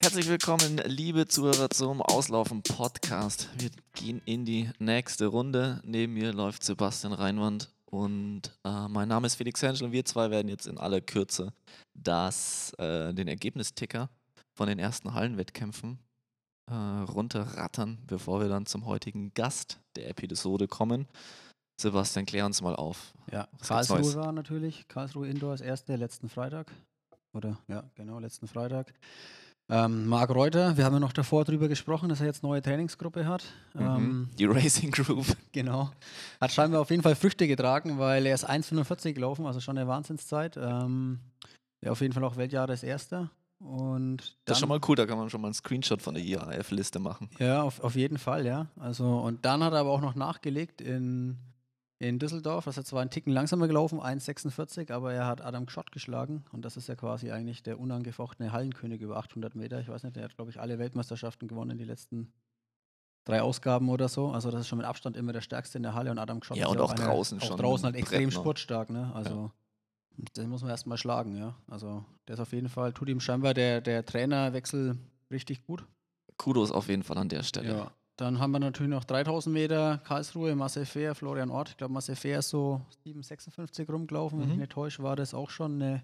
Herzlich willkommen, liebe Zuhörer zum Auslaufen Podcast. Wir gehen in die nächste Runde. Neben mir läuft Sebastian Reinwand und äh, mein Name ist Felix Henschel und wir zwei werden jetzt in aller Kürze das, äh, den Ergebnisticker von den ersten Hallenwettkämpfen äh, runterrattern, bevor wir dann zum heutigen Gast der Episode kommen. Sebastian, klär uns mal auf. Ja, Was Karlsruhe natürlich. Karlsruhe Indoor ist erste letzten Freitag. Oder ja, genau, letzten Freitag. Ähm, Marc Reuter, wir haben ja noch davor drüber gesprochen, dass er jetzt neue Trainingsgruppe hat. Ähm, Mhm. Die Racing Group. Genau. Hat scheinbar auf jeden Fall Früchte getragen, weil er ist 1,45 gelaufen, also schon eine Wahnsinnszeit. Ähm, ja, auf jeden Fall auch Weltjahreserster. Und Das ist dann- schon mal cool, da kann man schon mal einen Screenshot von der IAF-Liste machen. Ja, auf, auf jeden Fall, ja. Also, und dann hat er aber auch noch nachgelegt in, in Düsseldorf. Das ist zwar einen Ticken langsamer gelaufen, 1,46, aber er hat Adam Schott geschlagen. Und das ist ja quasi eigentlich der unangefochtene Hallenkönig über 800 Meter. Ich weiß nicht, der hat, glaube ich, alle Weltmeisterschaften gewonnen, die letzten drei Ausgaben oder so. Also, das ist schon mit Abstand immer der stärkste in der Halle. Und Adam Schott Ja, ist und ja auch einer- draußen auch schon draußen halt extrem Brett, ne? sportstark, ne? Also. Den muss man erstmal schlagen, ja. Also, der ist auf jeden Fall, tut ihm scheinbar der, der Trainerwechsel richtig gut. Kudos auf jeden Fall an der Stelle. Ja, dann haben wir natürlich noch 3000 Meter Karlsruhe, Marcel Fehr, Florian Ort. Ich glaube, Marcel Fehr ist so 7,56 rumgelaufen. Wenn ich Mhm. nicht täusche, war das auch schon eine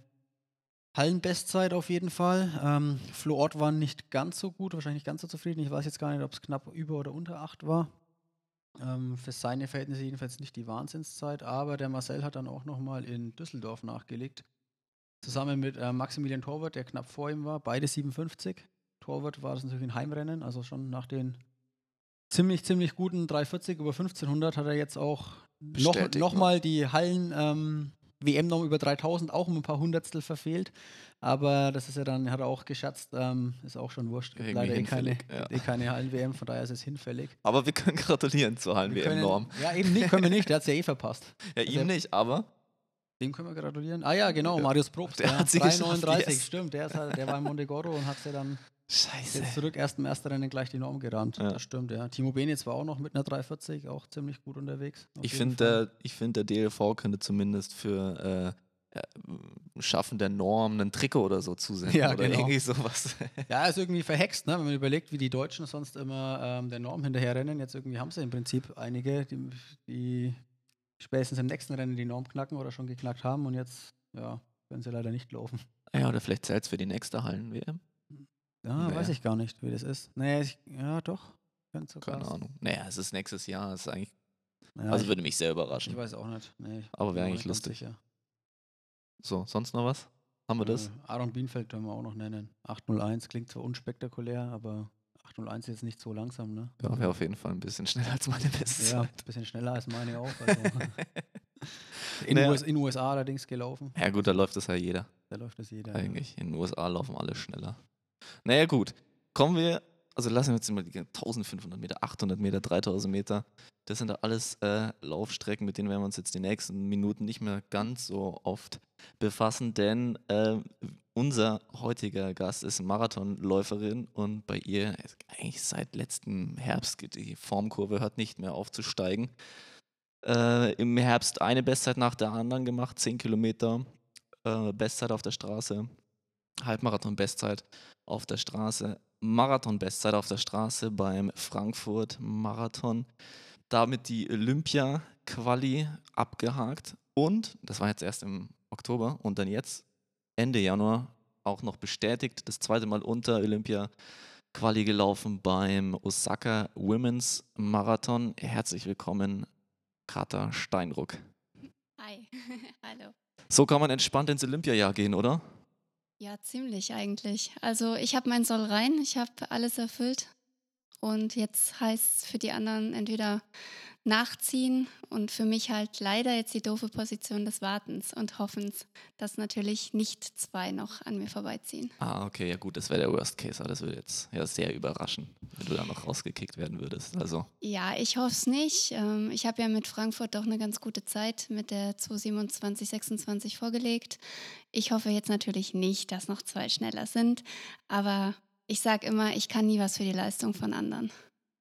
Hallenbestzeit auf jeden Fall. Ähm, Flo Ort war nicht ganz so gut, wahrscheinlich nicht ganz so zufrieden. Ich weiß jetzt gar nicht, ob es knapp über oder unter 8 war. Ähm, für seine Verhältnisse jedenfalls nicht die Wahnsinnszeit, aber der Marcel hat dann auch nochmal in Düsseldorf nachgelegt. Zusammen mit äh, Maximilian Torwart, der knapp vor ihm war, beide 57. Torwart war das natürlich ein Heimrennen, also schon nach den ziemlich, ziemlich guten 340 über 1500 hat er jetzt auch noch, Bestätigt, noch ne? mal die Hallen ähm, WM noch über 3000 auch um ein paar Hundertstel verfehlt. Aber das ist ja dann, hat er auch geschätzt, ähm, ist auch schon wurscht. Irgendwie Leider eh keine, ja. eh keine Hallen-WM, von daher ist es hinfällig. Aber wir können gratulieren zur Hallen-WM-Norm. Ja, eben nicht, können wir nicht, der hat es ja eh verpasst. Ja, Also- ihm nicht, aber Dem können wir gratulieren. Ah ja, genau, Ja. Marius Probst. Der ja, hat sie geschafft, 3,39, yes. stimmt. Der, ist halt, der war in Montegordo und hat sie dann Scheiße. jetzt zurück erst im ersten Rennen gleich die Norm gerannt. Ja. Das stimmt, ja. Timo Benitz war auch noch mit einer 340, auch ziemlich gut unterwegs. Ich finde, der, ich find, der DLV könnte zumindest für äh, ja, Schaffen der Norm ein Trikot oder so zusenden. Ja, oder genau. irgendwie sowas. Ja, ist irgendwie verhext, ne? wenn man überlegt, wie die Deutschen sonst immer ähm, der Norm hinterher rennen. Jetzt irgendwie haben sie im Prinzip einige, die, die spätestens im nächsten Rennen die Norm knacken oder schon geknackt haben und jetzt, ja, können sie leider nicht laufen. ja, oder vielleicht zählt es für die nächste Hallen-WM. Ja, Wer? weiß ich gar nicht, wie das ist. Nee, ich, ja, doch. Keine. Ahnung. Naja, es ist nächstes Jahr. Es ist eigentlich, Ja, also ich, würde mich sehr überraschen. ich weiß auch nicht. Nee, Aber wäre eigentlich lustig. So, sonst noch was? Haben wir das? Äh, Aaron Bienfeld können wir auch noch nennen. 801 klingt zwar unspektakulär, aber 801 ist jetzt nicht so langsam, ne? Ja, wäre auf jeden Fall ein bisschen schneller als meine Bestzeit. Ja, ein bisschen schneller als meine auch. Also. in, Naja. US, in USA allerdings gelaufen. Ja gut, da läuft das ja jeder Da läuft das jeder. eigentlich. In den USA laufen alle schneller. Naja gut, kommen wir, also lassen wir jetzt mal die 1500 Meter, 800 Meter, 3000 Meter. Das sind da alles äh, Laufstrecken, mit denen werden wir uns jetzt die nächsten Minuten nicht mehr ganz so oft befassen, denn äh, unser heutiger Gast ist Marathonläuferin und bei ihr eigentlich seit letztem Herbst die Formkurve hört nicht mehr auf zu steigen. Äh, Im Herbst eine Bestzeit nach der anderen gemacht, 10 Kilometer äh, Bestzeit auf der Straße, Halbmarathon-Bestzeit auf der Straße, Marathon-Bestzeit auf der Straße beim Frankfurt-Marathon. Damit die Olympia-Quali abgehakt und, das war jetzt erst im Oktober und dann jetzt, Ende Januar, auch noch bestätigt, das zweite Mal unter Olympia-Quali gelaufen beim Osaka Women's Marathon. Herzlich willkommen, Kata Steinruck. Hi, hallo. So kann man entspannt ins Olympiajahr gehen, oder? Ja, ziemlich eigentlich. Also ich habe mein Soll rein, ich habe alles erfüllt und jetzt heißt es für die anderen entweder nachziehen und für mich halt leider jetzt die doofe Position des Wartens und Hoffens, dass natürlich nicht zwei noch an mir vorbeiziehen. Ah, okay, ja gut, das wäre der Worst Case, aber das würde jetzt ja sehr überraschen, wenn du da noch rausgekickt werden würdest. Also, Ja, ich hoffe es nicht. Ähm, Ich habe ja mit Frankfurt doch eine ganz gute Zeit mit der 227, 26 vorgelegt. Ich hoffe jetzt natürlich nicht, dass noch zwei schneller sind, aber ich sage immer, ich kann nie was für die Leistung von anderen.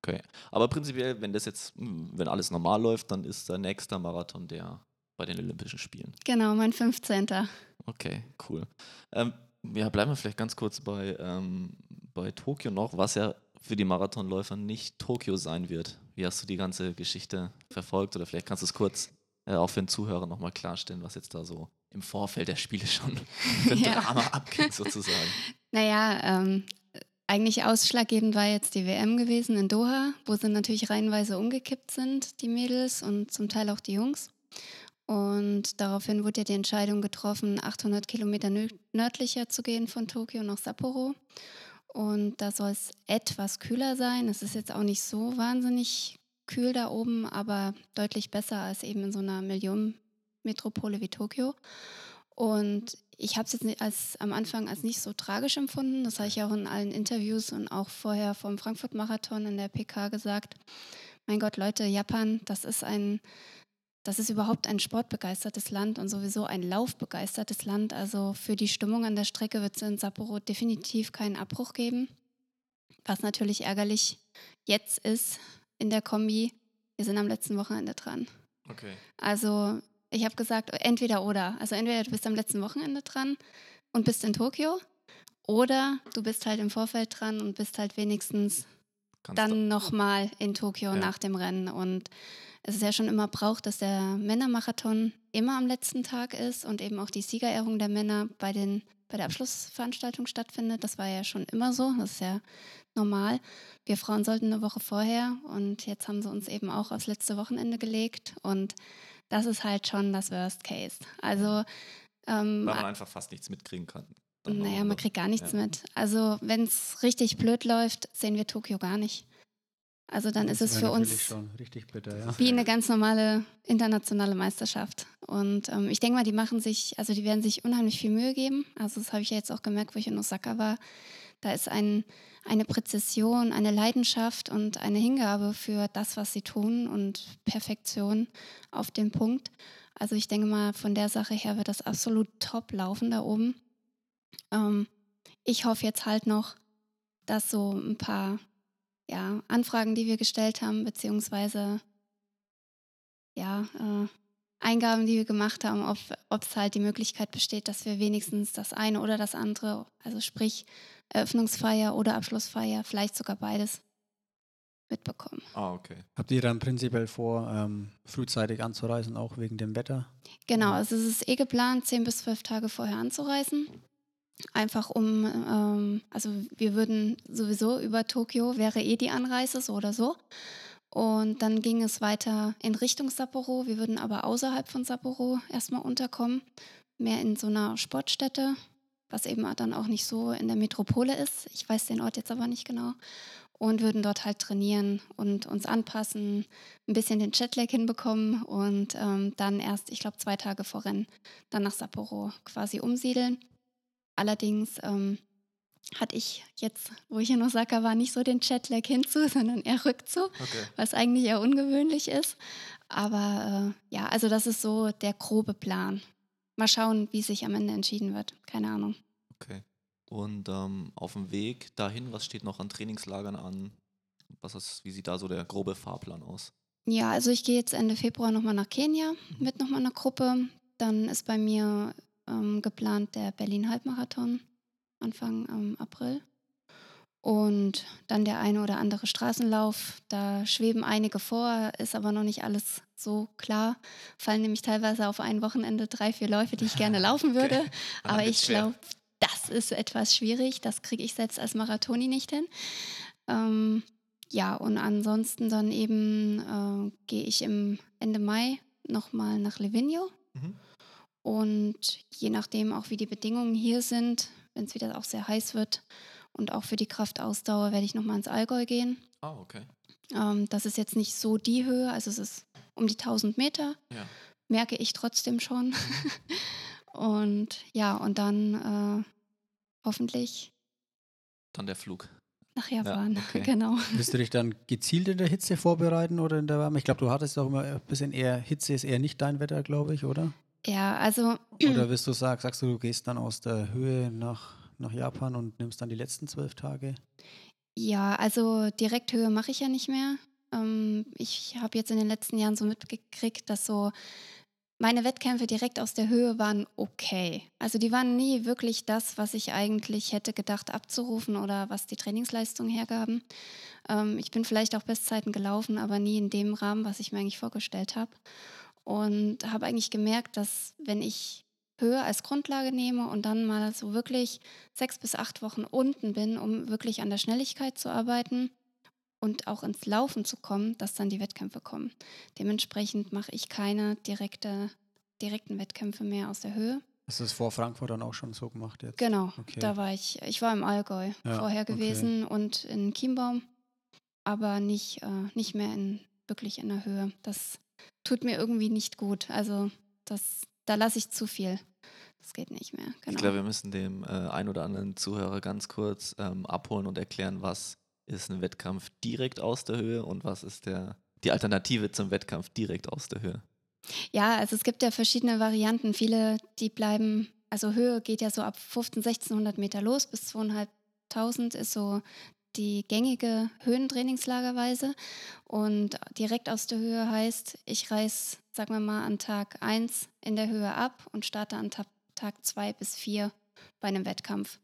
Okay. Aber prinzipiell, wenn das jetzt, hm, wenn alles normal läuft, dann ist der nächste Marathon der bei den Olympischen Spielen. Genau, mein 15. Okay, cool. Ähm, ja, bleiben wir vielleicht ganz kurz bei, ähm, bei Tokio noch, was ja für die Marathonläufer nicht Tokio sein wird. Wie hast du die ganze Geschichte verfolgt? Oder vielleicht kannst du es kurz äh, auch für den Zuhörer nochmal klarstellen, was jetzt da so im Vorfeld der Spiele schon für ein Ja. Drama abging, sozusagen. Naja, ähm, eigentlich ausschlaggebend war jetzt die WM gewesen in Doha, wo sie natürlich reihenweise umgekippt sind, die Mädels und zum Teil auch die Jungs. Und daraufhin wurde ja die Entscheidung getroffen, 800 Kilometer nö- nördlicher zu gehen von Tokio nach Sapporo. Und da soll es etwas kühler sein. Es ist jetzt auch nicht so wahnsinnig kühl da oben, aber deutlich besser als eben in so einer Millionenmetropole wie Tokio. Und ich habe es jetzt als, am Anfang als nicht so tragisch empfunden. Das habe ich auch in allen Interviews und auch vorher vom Frankfurt-Marathon in der PK gesagt. Mein Gott, Leute, Japan, das ist ein, das ist überhaupt ein sportbegeistertes Land und sowieso ein laufbegeistertes Land. Also für die Stimmung an der Strecke wird es in Sapporo definitiv keinen Abbruch geben. Was natürlich ärgerlich jetzt ist in der Kombi, wir sind am letzten Wochenende dran. Okay. Also ich habe gesagt, entweder oder. Also entweder du bist am letzten Wochenende dran und bist in Tokio oder du bist halt im Vorfeld dran und bist halt wenigstens Kannst dann nochmal in Tokio Ja. nach dem Rennen. Und es ist ja schon immer Brauch, dass der Männermarathon immer am letzten Tag ist und eben auch die Siegerehrung der Männer bei, den, bei der Abschlussveranstaltung stattfindet. Das war ja schon immer so. Das ist ja normal. Wir Frauen sollten eine Woche vorher und jetzt haben sie uns eben auch aufs letzte Wochenende gelegt. Und das ist halt schon das Worst Case. Also ähm, Weil man einfach fast nichts mitkriegen kann. Dann naja, man kriegt gar nichts ja. mit. Also, wenn es richtig blöd läuft, sehen wir Tokio gar nicht. Also, dann ist es für uns schon richtig bitter, ja. wie eine ganz normale internationale Meisterschaft. Und ähm, ich denke mal, die machen sich, also die werden sich unheimlich viel Mühe geben. Also, das habe ich ja jetzt auch gemerkt, wo ich in Osaka war. Da ist ein, eine Präzision, eine Leidenschaft und eine Hingabe für das, was sie tun und Perfektion auf den Punkt. Also ich denke mal, von der Sache her wird das absolut top laufen da oben. Ähm, ich hoffe jetzt halt noch, dass so ein paar ja, Anfragen, die wir gestellt haben, beziehungsweise ja, äh, Eingaben, die wir gemacht haben, ob es halt die Möglichkeit besteht, dass wir wenigstens das eine oder das andere, also sprich Eröffnungsfeier oder Abschlussfeier, vielleicht sogar beides mitbekommen. Ah, okay. Habt ihr dann prinzipiell vor, ähm, frühzeitig anzureisen, auch wegen dem Wetter? Genau, also es ist eh geplant, zehn bis zwölf Tage vorher anzureisen. Einfach um, ähm, also wir würden sowieso über Tokio, wäre eh die Anreise, so oder so. Und dann ging es weiter in Richtung Sapporo. Wir würden aber außerhalb von Sapporo erstmal unterkommen, mehr in so einer Sportstätte, was eben dann auch nicht so in der Metropole ist. Ich weiß den Ort jetzt aber nicht genau. Und würden dort halt trainieren und uns anpassen, ein bisschen den Jetlag hinbekommen und ähm, dann erst, ich glaube, zwei Tage vor Rennen dann nach Sapporo quasi umsiedeln. Allerdings ähm, hatte ich jetzt, wo ich in Osaka war, nicht so den Jetlag hinzu, sondern eher rückzu, Okay. was eigentlich eher ungewöhnlich ist. Aber äh, ja, also das ist so der grobe Plan. Mal schauen, wie sich am Ende entschieden wird. Keine Ahnung. Okay. Und ähm, auf dem Weg dahin, was steht noch an Trainingslagern an? Was ist, wie sieht da so der grobe Fahrplan aus? Ja, also ich gehe jetzt Ende Februar nochmal nach Kenia mit nochmal einer Gruppe. Dann ist bei mir ähm, geplant der Berlin-Halbmarathon Anfang ähm, April. Und dann der eine oder andere Straßenlauf. Da schweben einige vor, ist aber noch nicht alles so klar. Fallen nämlich teilweise auf ein Wochenende drei, vier Läufe, die ich gerne laufen würde. Okay. Dann Aber ich glaube, das ist etwas schwierig. Das kriege ich selbst als Marathoni nicht hin. Ähm, ja, und ansonsten dann eben äh, gehe ich im Ende Mai nochmal nach Livigno. Mhm. Und je nachdem auch, wie die Bedingungen hier sind, wenn es wieder auch sehr heiß wird und auch für die Kraftausdauer, werde ich nochmal ins Allgäu gehen. Ah, okay. Ähm, das ist jetzt nicht so die Höhe, also es ist um die 1000 Meter, Ja. merke ich trotzdem schon. und ja, und dann äh, hoffentlich Dann der Flug. nach Japan. okay. Genau. Willst du dich dann gezielt in der Hitze vorbereiten oder in der Wärme? Ich glaube, du hattest auch immer ein bisschen eher, Hitze ist eher nicht dein Wetter, glaube ich, oder? Ja, also Oder wirst du sagen, sagst du, du gehst dann aus der Höhe nach, nach Japan und nimmst dann die letzten zwölf Tage? Ja, also Direkthöhe mache ich ja nicht mehr. Ähm, ich habe jetzt in den letzten Jahren so mitgekriegt, dass so meine Wettkämpfe direkt aus der Höhe waren okay. Also die waren nie wirklich das, was ich eigentlich hätte gedacht abzurufen oder was die Trainingsleistung hergaben. Ähm, ich bin vielleicht auch Bestzeiten gelaufen, aber nie in dem Rahmen, was ich mir eigentlich vorgestellt habe. Und habe eigentlich gemerkt, dass wenn ich Höhe als Grundlage nehme und dann mal so wirklich sechs bis acht Wochen unten bin, um wirklich an der Schnelligkeit zu arbeiten, und auch ins Laufen zu kommen, dass dann die Wettkämpfe kommen. Dementsprechend mache ich keine direkte, direkten Wettkämpfe mehr aus der Höhe. Hast du das vor Frankfurt dann auch schon so gemacht jetzt? Genau, okay. da war ich, ich war im Allgäu ja, vorher gewesen okay. und in Chiembaum, aber nicht, äh, nicht mehr in, wirklich in der Höhe. Das tut mir irgendwie nicht gut. Also das, da lasse ich zu viel. Das geht nicht mehr. Genau. Ich glaube, wir müssen dem äh, ein oder anderen Zuhörer ganz kurz ähm, abholen und erklären, was ist ein Wettkampf direkt aus der Höhe und was ist der, die Alternative zum Wettkampf direkt aus der Höhe? Ja, also es gibt ja verschiedene Varianten. Viele, die bleiben, also Höhe geht ja so ab 15, 1600 Meter los bis 2500 ist so die gängige Höhentrainingslagerweise. Und direkt aus der Höhe heißt, ich reiß, sagen wir mal, an Tag 1 in der Höhe ab und starte an Tag 2 bis 4 bei einem Wettkampf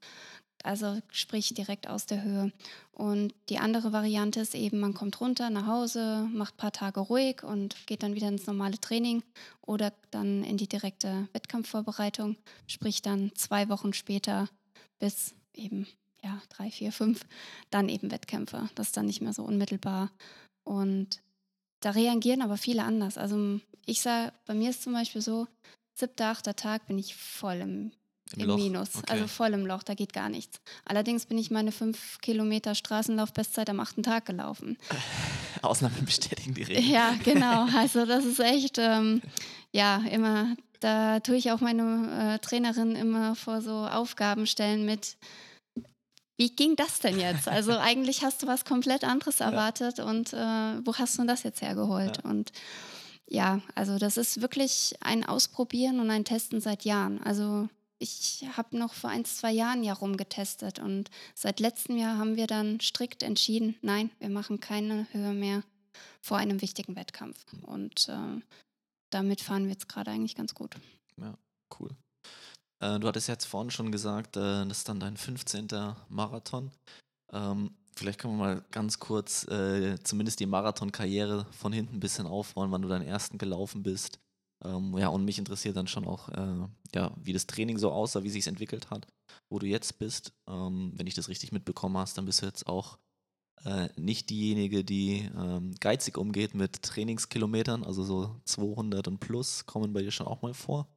also sprich direkt aus der Höhe. Und die andere Variante ist eben, man kommt runter nach Hause, macht ein paar Tage ruhig und geht dann wieder ins normale Training oder dann in die direkte Wettkampfvorbereitung, sprich dann zwei Wochen später bis eben ja, drei, vier, fünf, dann eben Wettkämpfe. Das ist dann nicht mehr so unmittelbar. Und da reagieren aber viele anders. Also ich sage, bei mir ist zum Beispiel so, siebter, achter Tag bin ich voll im im, Im Minus, okay. also voll im Loch, da geht gar nichts. Allerdings bin ich meine fünf Kilometer Straßenlauf-Bestzeit am achten Tag gelaufen. Ausnahmen bestätigen die Regel. Ja, genau. Also das ist echt, ähm, ja, immer, da tue ich auch meine äh, Trainerin immer vor so Aufgaben stellen mit, wie ging das denn jetzt? Also eigentlich hast du was komplett anderes erwartet ja. und äh, wo hast du das jetzt hergeholt? Ja. Und ja, also das ist wirklich ein Ausprobieren und ein Testen seit Jahren. Also ich habe noch vor ein, zwei Jahren ja rumgetestet und seit letztem Jahr haben wir dann strikt entschieden, nein, wir machen keine Höhe mehr vor einem wichtigen Wettkampf. Und äh, damit fahren wir jetzt gerade eigentlich ganz gut. Ja, cool. Äh, du hattest jetzt vorhin schon gesagt, äh, das ist dann dein 15. Marathon. Ähm, vielleicht können wir mal ganz kurz äh, zumindest die Marathon-Karriere von hinten ein bisschen aufrollen, wann du deinen ersten gelaufen bist ähm, ja, und mich interessiert dann schon auch, äh, ja, wie das Training so aussah, wie sich entwickelt hat, wo du jetzt bist. Ähm, wenn ich das richtig mitbekommen hast, dann bist du jetzt auch äh, nicht diejenige, die ähm, geizig umgeht mit Trainingskilometern, also so 200 und plus kommen bei dir schon auch mal vor.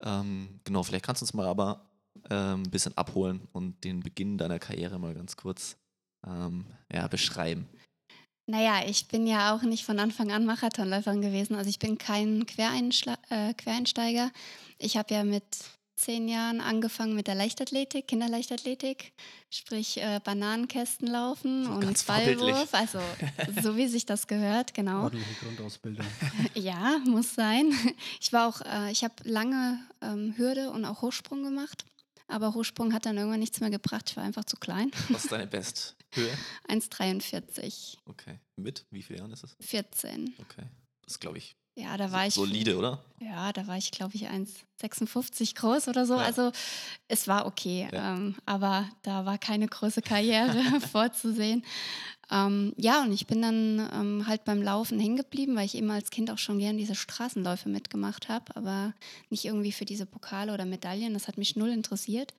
Ähm, genau, vielleicht kannst du uns mal aber ein ähm, bisschen abholen und den Beginn deiner Karriere mal ganz kurz ähm, ja, beschreiben. Naja, ich bin ja auch nicht von Anfang an Marathonläuferin gewesen. Also ich bin kein Quereinschla äh, Quereinsteiger. Ich habe ja mit zehn Jahren angefangen mit der Leichtathletik, Kinderleichtathletik, sprich äh, Bananenkästen laufen so und Ballwurf, also so wie sich das gehört, genau. Ordentliche Grundausbildung. ja, muss sein. Ich war auch, äh, ich habe lange ähm, Hürde und auch Hochsprung gemacht. Aber Hochsprung hat dann irgendwann nichts mehr gebracht. Ich war einfach zu klein. Was ist deine Besthöhe? 1,43. Okay. Mit? Wie viele Jahren ist es? 14. Okay. Das ist, glaube ich, ja, da war ich. Solide, oder? Ja, da war ich, glaube ich, 1,56 groß oder so. Ja. Also es war okay. Ja. Ähm, aber da war keine große Karriere vorzusehen. Ähm, ja, und ich bin dann ähm, halt beim Laufen hängen geblieben, weil ich eben als Kind auch schon gern diese Straßenläufe mitgemacht habe, aber nicht irgendwie für diese Pokale oder Medaillen. Das hat mich null interessiert.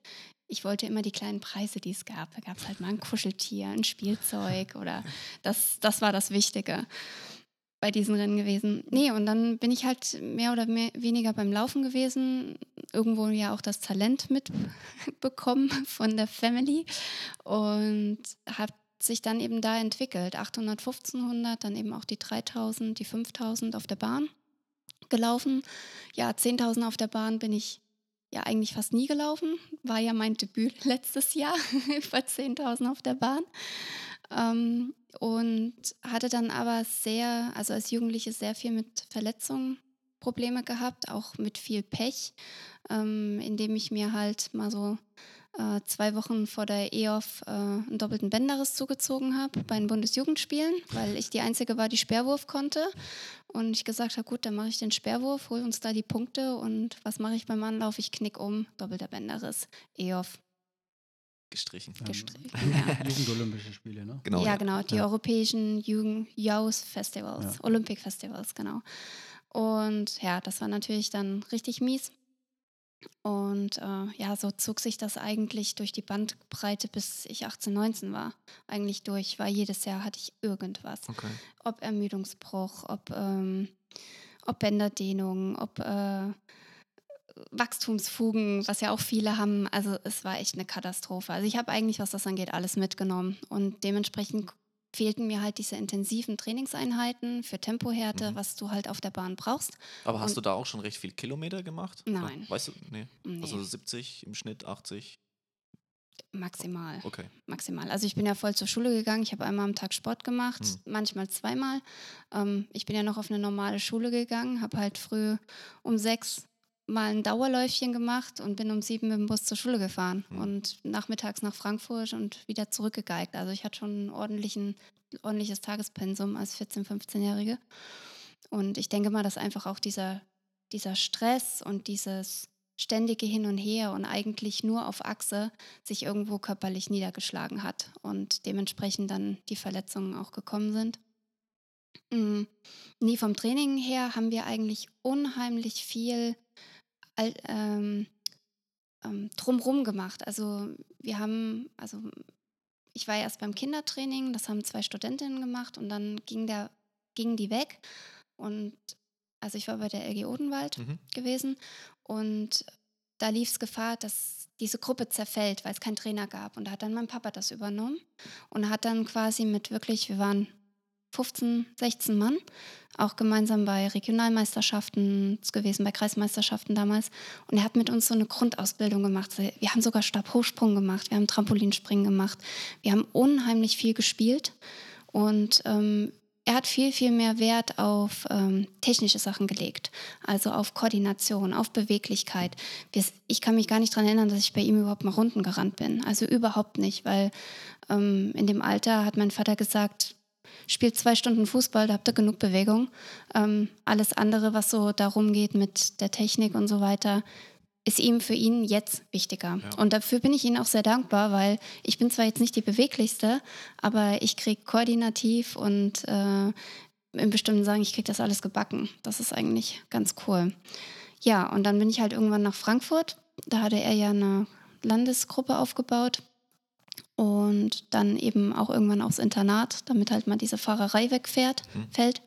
Ich wollte immer die kleinen Preise, die es gab. Da gab es halt mal ein Kuscheltier, ein Spielzeug oder das, das war das Wichtige bei diesen Rennen gewesen. Nee, und dann bin ich halt mehr oder mehr, weniger beim Laufen gewesen. Irgendwo ja auch das Talent mitbekommen von der Family und habe sich dann eben da entwickelt. 800, 1500, dann eben auch die 3000, die 5000 auf der Bahn gelaufen. Ja, 10.000 auf der Bahn bin ich ja eigentlich fast nie gelaufen. War ja mein Debüt letztes Jahr, über 10.000 auf der Bahn. Ähm, und hatte dann aber sehr, also als Jugendliche sehr viel mit Verletzungen Probleme gehabt, auch mit viel Pech, ähm, indem ich mir halt mal so äh, zwei Wochen vor der EOF äh, einen doppelten Bänderriss zugezogen habe bei den Bundesjugendspielen, weil ich die Einzige war, die Sperrwurf konnte. Und ich gesagt habe, gut, dann mache ich den Sperrwurf, hole uns da die Punkte und was mache ich beim Anlauf? Ich knick um, doppelter Bänderriss, EOF Gestrichen. Ähm, gestrichen. Jugend- Jugendolympische Spiele, ne? Genau. ja, genau, die Ja. europäischen Jugend Youth Festivals, Ja. Olympic Festivals, genau. Und ja, das war natürlich dann richtig mies. Und äh, ja, so zog sich das eigentlich durch die Bandbreite, bis ich 18, 19 war. Eigentlich durch, weil jedes Jahr hatte ich irgendwas. Okay. Ob Ermüdungsbruch, ob, ähm, ob Bänderdehnung, ob äh, Wachstumsfugen, was ja auch viele haben. Also es war echt eine Katastrophe. Also ich habe eigentlich, was das angeht, alles mitgenommen. Und dementsprechend fehlten mir halt diese intensiven Trainingseinheiten für Tempohärte, Mhm. was du halt auf der Bahn brauchst. Aber hast Und- du da auch schon recht viel Kilometer gemacht? Nein. Weißt du? Nee. Nee, Also 70 im Schnitt, 80. maximal. Okay. maximal. Also ich bin ja voll zur Schule gegangen. Ich habe einmal am Tag Sport gemacht, Hm. manchmal zweimal. Ähm, ich bin ja noch auf eine normale Schule gegangen, habe halt früh um sechs mal ein Dauerläufchen gemacht und bin um sieben mit dem Bus zur Schule gefahren Hm. und nachmittags nach Frankfurt und wieder zurückgegeigt. Also ich hatte schon ein ordentlichen, ordentliches Tagespensum als 14-, 15-Jährige. Und ich denke mal, dass einfach auch dieser, dieser Stress und dieses ständige Hin und Her und eigentlich nur auf Achse sich irgendwo körperlich niedergeschlagen hat und dementsprechend dann die Verletzungen auch gekommen sind. Mm, Nie vom Training her haben wir eigentlich unheimlich viel ähm, ähm, drumrum gemacht. Also wir haben, also ich war erst beim Kindertraining, das haben zwei Studentinnen gemacht und dann ging der, gingen die weg und also ich war bei der LG Odenwald Mhm. gewesen und da lief es Gefahr, dass diese Gruppe zerfällt, weil es keinen Trainer gab. Und da hat dann mein Papa das übernommen und hat dann quasi mit wirklich, wir waren 15, 16 Mann, auch gemeinsam bei Regionalmeisterschaften gewesen, bei Kreismeisterschaften damals. Und er hat mit uns so eine Grundausbildung gemacht. Wir haben sogar Stabhochsprung gemacht, wir haben Trampolinspringen gemacht, wir haben unheimlich viel gespielt. Und ähm, er hat viel, viel mehr Wert auf ähm, technische Sachen gelegt, also auf Koordination, auf Beweglichkeit. Ich kann mich gar nicht daran erinnern, dass ich bei ihm überhaupt mal Runden gerannt bin. Also überhaupt nicht, weil ähm, in dem Alter hat mein Vater gesagt, spielt zwei Stunden Fußball, da habt ihr genug Bewegung. Ähm, alles andere, was so darum geht mit der Technik und so weiter, ist ihm für ihn jetzt wichtiger. Ja. Und dafür bin ich Ihnen auch sehr dankbar, weil ich bin zwar jetzt nicht die beweglichste, aber ich kriege koordinativ und äh, in bestimmten Sagen, ich kriege das alles gebacken. Das ist eigentlich ganz cool. Ja, und dann bin ich halt irgendwann nach Frankfurt. Da hatte er ja eine Landesgruppe aufgebaut und dann eben auch irgendwann aufs Internat, damit halt mal diese Fahrerei wegfährt, Mhm. fällt.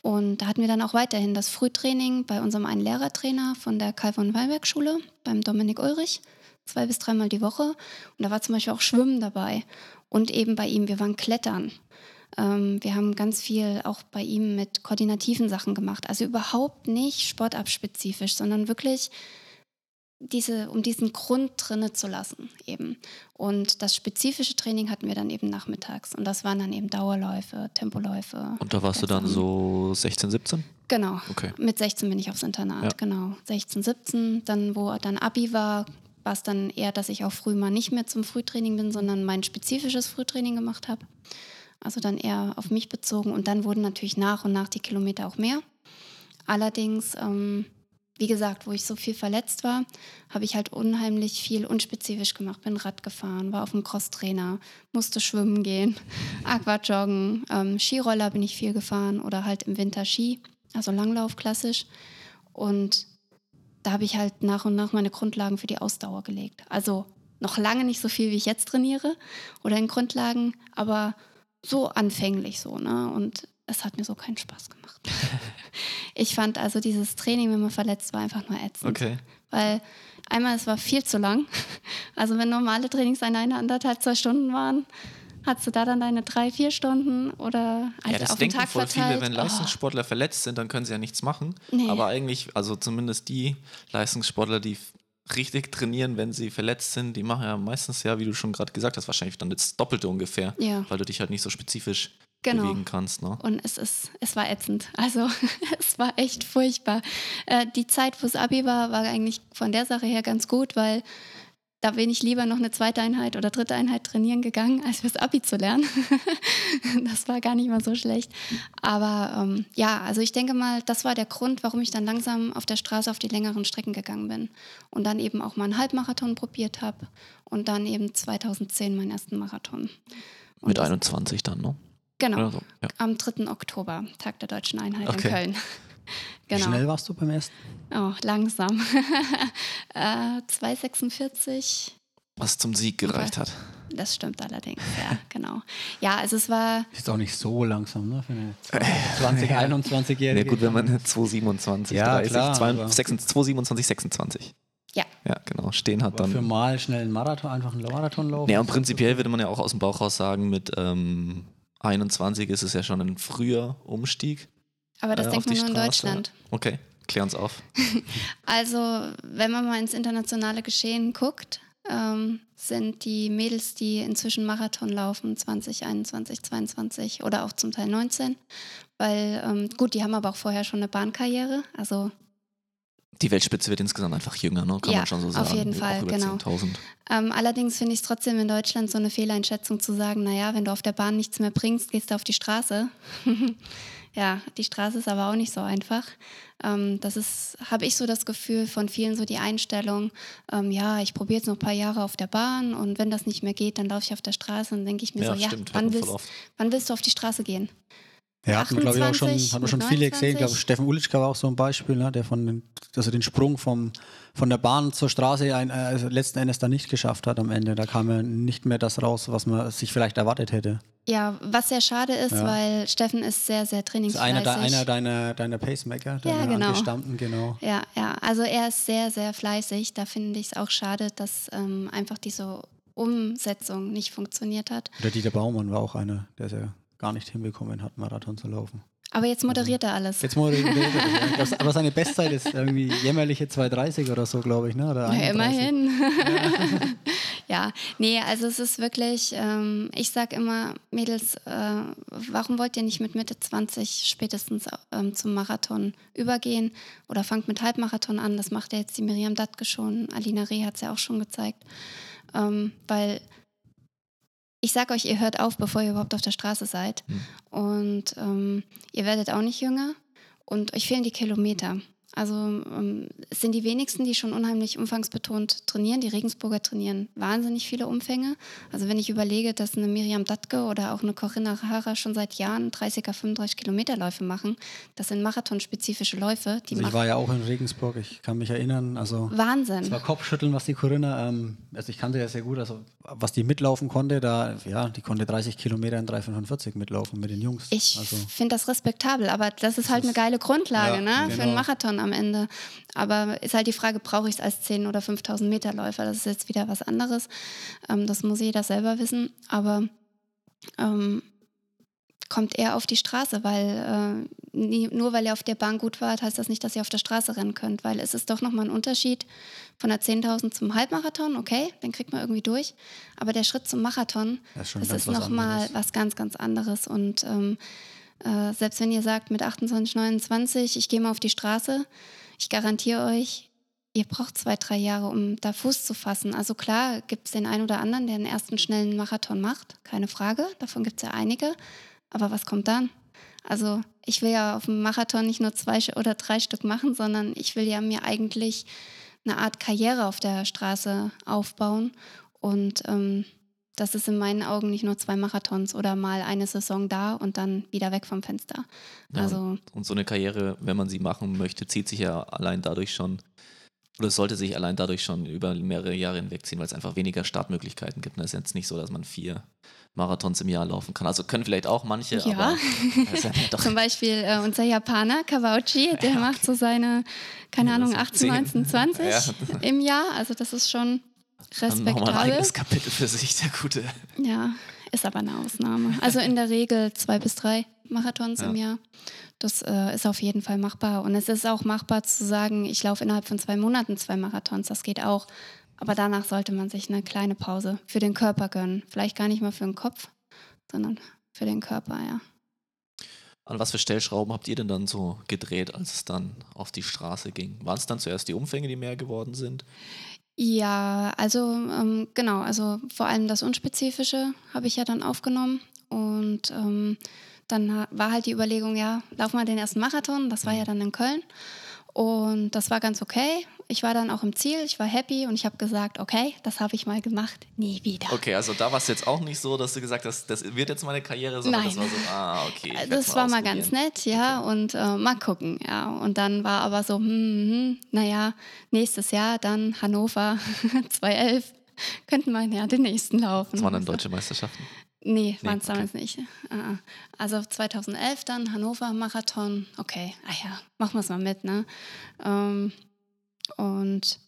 Und da hatten wir dann auch weiterhin das Frühtraining bei unserem einen Lehrertrainer von der Karl von Weinberg Schule, beim Dominik Ulrich, zwei bis dreimal die Woche. Und da war zum Beispiel auch Schwimmen dabei. Und eben bei ihm, wir waren Klettern. Ähm, wir haben ganz viel auch bei ihm mit koordinativen Sachen gemacht. Also überhaupt nicht sportabspezifisch, sondern wirklich diese, um diesen Grund drinne zu lassen eben. Und das spezifische Training hatten wir dann eben nachmittags. Und das waren dann eben Dauerläufe, Tempoläufe. Und da warst du dann so 16, 17? Genau. Okay. Mit 16 bin ich aufs Internat, Ja. genau. 16, 17, dann wo dann Abi war, war es dann eher, dass ich auch früh mal nicht mehr zum Frühtraining bin, sondern mein spezifisches Frühtraining gemacht habe. Also dann eher auf mich bezogen und dann wurden natürlich nach und nach die Kilometer auch mehr. Allerdings, ähm, wie gesagt, wo ich so viel verletzt war, habe ich halt unheimlich viel unspezifisch gemacht. Bin Rad gefahren, war auf dem Crosstrainer, musste schwimmen gehen, Aquajoggen, ähm, Skiroller bin ich viel gefahren oder halt im Winter Ski, also Langlauf klassisch. Und da habe ich halt nach und nach meine Grundlagen für die Ausdauer gelegt. Also noch lange nicht so viel, wie ich jetzt trainiere oder in Grundlagen, aber so anfänglich so, ne? Und es hat mir so keinen Spaß gemacht. ich fand also dieses Training, wenn man verletzt war, einfach nur ätzend. Okay. Weil einmal, es war viel zu lang. Also wenn normale Trainingseinheiten anderthalb, zwei Stunden waren, hast du da dann deine drei, vier Stunden oder halt ja, das auf den denken Tag voll verteilt. viele, wenn Oh. Leistungssportler verletzt sind, dann können sie ja nichts machen. Nee. Aber eigentlich, also zumindest die Leistungssportler, die richtig trainieren, wenn sie verletzt sind, die machen ja meistens ja, wie du schon gerade gesagt hast, wahrscheinlich dann das Doppelte ungefähr, Ja, weil du dich halt nicht so spezifisch genau. bewegen kannst. Ne? Und es ist, es war ätzend. Also es war echt furchtbar. Äh, die Zeit, wo es Abi war, war eigentlich von der Sache her ganz gut, weil da bin ich lieber noch eine zweite Einheit oder dritte Einheit trainieren gegangen, als fürs Abi zu lernen. das war gar nicht mal so schlecht. Aber ähm, ja, also ich denke mal, das war der Grund, warum ich dann langsam auf der Straße auf die längeren Strecken gegangen bin. Und dann eben auch mal einen Halbmarathon probiert habe und dann eben 2010 meinen ersten Marathon. Und Mit das- 21 dann, ne? Genau, so, ja. am 3. Oktober, Tag der Deutschen Einheit Okay. in Köln. Wie genau. schnell warst du beim ersten? Oh, langsam. äh, 2,46. Was zum Sieg gereicht hat. Das stimmt allerdings, ja, genau. Ja, also es war, Ist auch nicht so langsam, ne? Für eine 20, 21-Jährige. Nee, gut, wenn man 227, Ja, 30, klar, 2, aber- 227, 26. Ja. Ja, genau. Stehen hat Aber für dann. mal schnell einen Marathon, einfach einen Marathon laufen. Ja, und prinzipiell würde man ja auch aus dem Bauch raus sagen, mit ähm, 21 ist es ja schon ein früher Umstieg. aber das äh, denkt man nur in. Deutschland. Okay, klär uns auf. Also, wenn man mal ins internationale Geschehen guckt, ähm, sind die Mädels, die inzwischen Marathon laufen, 20, 21, 22 oder auch zum Teil 19. Weil, ähm, gut, die haben aber auch vorher schon eine Bahnkarriere. Also, Die Weltspitze wird insgesamt einfach jünger, ne? kann Ja, man schon so auf sagen. jeden Auch Fall, genau. 10.000. ähm, allerdings finde ich es trotzdem in Deutschland so eine Fehleinschätzung zu sagen, naja, wenn du auf der Bahn nichts mehr bringst, gehst du auf die Straße. ja, die Straße ist aber auch nicht so einfach. Ähm, das ist, habe ich so das Gefühl von vielen so die Einstellung, ähm, ja, ich probiere jetzt noch ein paar Jahre auf der Bahn und wenn das nicht mehr geht, dann laufe ich auf der Straße und denke ich mir Ja, so, ja, stimmt. hört wann willst, wann willst du auf die Straße gehen? Ja, hat man, glaube ich, auch schon, 28, hat man schon viele gesehen. Ich glaube, 29. Steffen Ulitschka war auch so ein Beispiel, ne, der von den, also den Sprung vom, von der Bahn zur Straße ein, also letzten Endes dann nicht geschafft hat am Ende. Da kam ja nicht mehr das raus, was man sich vielleicht erwartet hätte. Ja, was sehr schade ist, Ja. weil Steffen ist sehr, sehr Das ist einer, trainingsfleißig. einer deiner, deiner Pacemaker, Ja, deiner genau. Angestammten, genau. Ja, ja, also er ist sehr, sehr fleißig. Da finde ich es auch schade, dass ähm, einfach diese Umsetzung nicht funktioniert hat. Oder Dieter Baumann war auch einer, der ja gar nicht hinbekommen hat, Marathon zu laufen. Aber jetzt moderiert er alles. Jetzt wir über das. Aber seine Bestzeit ist irgendwie jämmerliche 2,30 oder so, glaube ich, ne? Oder Ja, 31. immerhin. ja, nee, also es ist wirklich, ähm, ich sag immer, Mädels, äh, warum wollt ihr nicht mit Mitte 20 spätestens ähm, zum Marathon übergehen oder fangt mit Halbmarathon an? Das macht ja jetzt die Miriam Dattke schon, Alina Reh hat es ja auch schon gezeigt. Ähm, weil ich sag euch, ihr hört auf, bevor ihr überhaupt auf der Straße seid. Hm. Und ähm, ihr werdet auch nicht jünger und euch fehlen die Kilometer. Also ähm, es sind die wenigsten, die schon unheimlich umfangsbetont trainieren. Die Regensburger trainieren wahnsinnig viele Umfänge. Also wenn ich überlege, dass eine Miriam Dattke oder auch eine Corinna Hara schon seit Jahren 30er, 35 Kilometerläufe machen, das sind marathonspezifische Läufe. Die Also ich war ja auch in Regensburg, ich kann mich erinnern. Also es Wahnsinn. war Kopfschütteln, was die Corinna, ähm, also ich kannte ja sehr gut, also was die mitlaufen konnte, da, ja, die konnte 30 Kilometer in 3,45 mitlaufen mit den Jungs. Ich also, finde das respektabel, aber das ist halt eine geile Grundlage Ja, ne, für genau. einen Marathon am Ende. Aber ist halt die Frage, brauche ich es als 10.000 oder 5.000 Meter Läufer? Das ist jetzt wieder was anderes. Ähm, das muss jeder selber wissen. Aber ähm, kommt eher auf die Straße, weil äh, nie, nur weil ihr auf der Bahn gut wart, heißt das nicht, dass ihr auf der Straße rennen könnt, weil es ist doch nochmal ein Unterschied von der 10.000 zum Halbmarathon, okay, den kriegt man irgendwie durch, aber der Schritt zum Marathon, das ist ist was nochmal was ganz, ganz anderes. Und ähm, äh, selbst wenn ihr sagt, mit 28, 29, ich gehe mal auf die Straße, ich garantiere euch, ihr braucht zwei, drei Jahre, um da Fuß zu fassen. Also klar gibt es den einen oder anderen, der einen ersten schnellen Marathon macht, keine Frage, davon gibt es ja einige. Aber was kommt dann? Also ich will ja auf dem Marathon nicht nur zwei oder drei Stück machen, sondern ich will ja mir eigentlich eine Art Karriere auf der Straße aufbauen. Und ähm, das ist in meinen Augen nicht nur zwei Marathons oder mal eine Saison da und dann wieder weg vom Fenster. Ja, Also Und so eine Karriere, wenn man sie machen möchte, zieht sich ja allein dadurch schon, oder es sollte sich allein dadurch schon über mehrere Jahre hinwegziehen, weil es einfach weniger Startmöglichkeiten gibt. Es ist jetzt nicht so, dass man vier Marathons im Jahr laufen kann. Also können vielleicht auch manche, Ja. aber ja doch zum Beispiel äh, unser Japaner Kawauchi, der macht so seine, keine Ja, Ahnung, das 18, sind 19, 20 Ja. im Jahr. Also das ist schon dann nochmal ein respektabel. eigenes Kapitel für sich, der gute. Ja, ist aber eine Ausnahme. Also in der Regel zwei bis drei Marathons Ja. im Jahr. Das äh, ist auf jeden Fall machbar. Und es ist auch machbar zu sagen, ich laufe innerhalb von zwei Monaten zwei Marathons. Das geht auch. Aber danach sollte man sich eine kleine Pause für den Körper gönnen. Vielleicht gar nicht mal für den Kopf, sondern für den Körper, ja. An was für Stellschrauben habt ihr denn dann so gedreht, als es dann auf die Straße ging? Waren es dann zuerst die Umfänge, die mehr geworden sind? Ja, also ähm, genau, also vor allem das Unspezifische habe ich ja dann aufgenommen und ähm, dann war halt die Überlegung, ja, lauf mal den ersten Marathon, das war ja dann in Köln und das war ganz okay. Ich war dann auch im Ziel, ich war happy und ich habe gesagt, okay, das habe ich mal gemacht, nie wieder. Okay, also da war es jetzt auch nicht so, dass du gesagt hast, das wird jetzt meine Karriere, sondern Nein. das war so, ah, okay. ich Das werd's war mal ganz nett, ja, Okay. und äh, mal gucken, ja. Und dann war aber so, hm, hm, naja, nächstes Jahr dann Hannover 2011, könnten wir ja den nächsten laufen. Das waren dann Also, deutsche Meisterschaften. Nee, Nee, waren es okay. damals nicht. Ah, Also 2011 dann Hannover Marathon. Okay, ah ja, machen wir es mal mit, ne? Ähm, und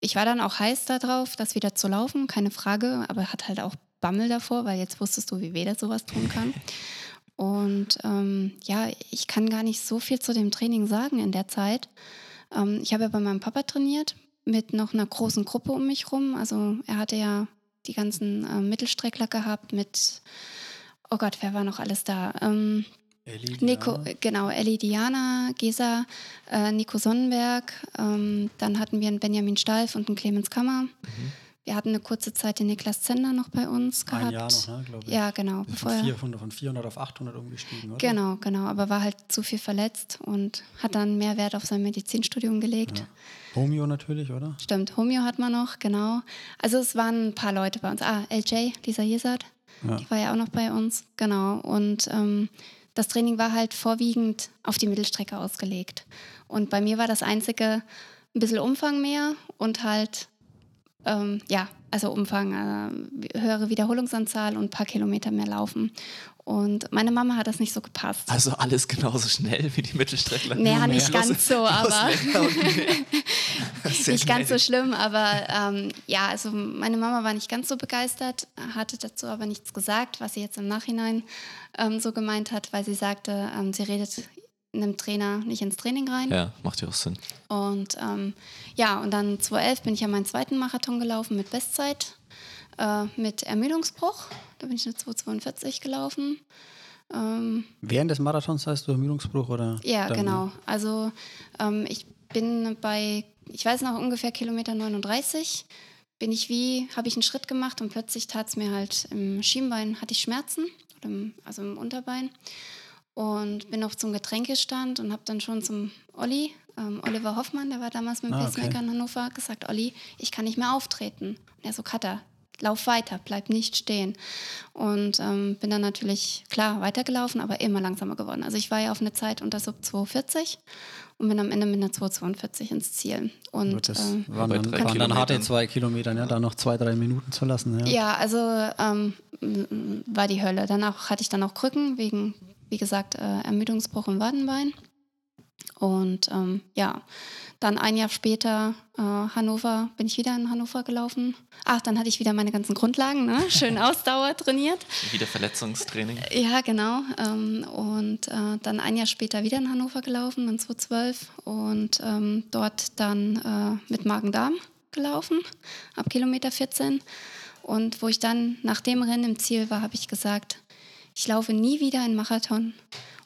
ich war dann auch heiß darauf, das wieder zu laufen, keine Frage, aber hat halt auch Bammel davor, weil jetzt wusstest du, wie weh das sowas tun kann. Und ähm, ja, ich kann gar nicht so viel zu dem Training sagen in der Zeit. Ähm, ich habe ja bei meinem Papa trainiert mit noch einer großen Gruppe um mich rum. Also er hatte ja die ganzen äh, Mittelstreckler gehabt mit, oh Gott, wer war noch alles da? Ähm, Ellie, Nico, Diana. äh, genau, Ellie Diana, Gesa, äh, Nico Sonnenberg. Ähm, dann hatten wir einen Benjamin Stalf und einen Clemens Kammer. Mhm. Wir hatten eine kurze Zeit den Niklas Zender noch bei uns gehabt. Ein Jahr noch, ne, glaube ich. Ja, genau. Von, er, 400, von 400 auf 800 umgestiegen, oder? genau, genau. Aber war halt zu viel verletzt und hat dann mehr Wert auf sein Medizinstudium gelegt. Ja. Homeo natürlich, oder? Stimmt, Homeo hat man noch, genau. Also es waren ein paar Leute bei uns. Ah, LJ, Lisa Jesert, Ja. die war ja auch noch bei uns, genau. Und ähm, das Training war halt vorwiegend auf die Mittelstrecke ausgelegt. Und bei mir war das einzige ein bisschen Umfang mehr und halt, ähm, ja, also Umfang, äh, höhere Wiederholungsanzahl und ein paar Kilometer mehr laufen. Und meine Mama hat das nicht so gepasst. Also alles genauso schnell wie die Mittelstreckler. Naja, Nur nicht ganz so, aber nicht ganz so schlimm, aber ähm, ja, also meine Mama war nicht ganz so begeistert, hatte dazu aber nichts gesagt, was sie jetzt im Nachhinein ähm, so gemeint hat, weil sie sagte, ähm, sie redet einem Trainer nicht ins Training rein. Ja, macht ja auch Sinn. Und ähm, ja, und dann 2011 bin ich ja meinen zweiten Marathon gelaufen mit Bestzeit, äh, mit Ermüdungsbruch. Da bin ich eine 242 gelaufen. Ähm, Während des Marathons heißt du Ermüdungsbruch, oder? ja, dann- genau. Also ähm, ich bin bei, ich weiß noch ungefähr Kilometer 39, bin ich wie, habe ich einen Schritt gemacht und plötzlich tat es mir halt im Schienbein, hatte ich Schmerzen, im, also im Unterbein. Und bin auch zum Getränkestand und habe dann schon zum Olli, ähm, Oliver Hoffmann, der war damals mit dem Ah, Pacemaker okay. in Hannover, gesagt, Olli, ich kann nicht mehr auftreten. Und er so, Cutter, lauf weiter, bleib nicht stehen. Und ähm, bin dann natürlich, klar, weitergelaufen, aber immer langsamer geworden. Also ich war ja auf eine Zeit unter Sub 240 und bin am Ende mit einer 242 ins Ziel. Und das ähm, waren, dann, waren dann harte zwei Kilometer, ne? da noch zwei, drei Minuten zu lassen. Ja. Ja, also ähm, war die Hölle. Danach hatte ich dann auch Krücken wegen, wie gesagt, äh, Ermüdungsbruch im Wadenbein. Und ähm, ja, dann ein Jahr später äh, Hannover, bin ich wieder in Hannover gelaufen. Ach, dann hatte ich wieder meine ganzen Grundlagen, ne? schön Ausdauer trainiert. Wieder Verletzungstraining. Ja, genau. Ähm, und äh, dann ein Jahr später wieder in Hannover gelaufen, in 2012. Und ähm, dort dann äh, mit Magen-Darm gelaufen, ab Kilometer 14. Und wo ich dann nach dem Rennen im Ziel war, habe ich gesagt, ich laufe nie wieder einen Marathon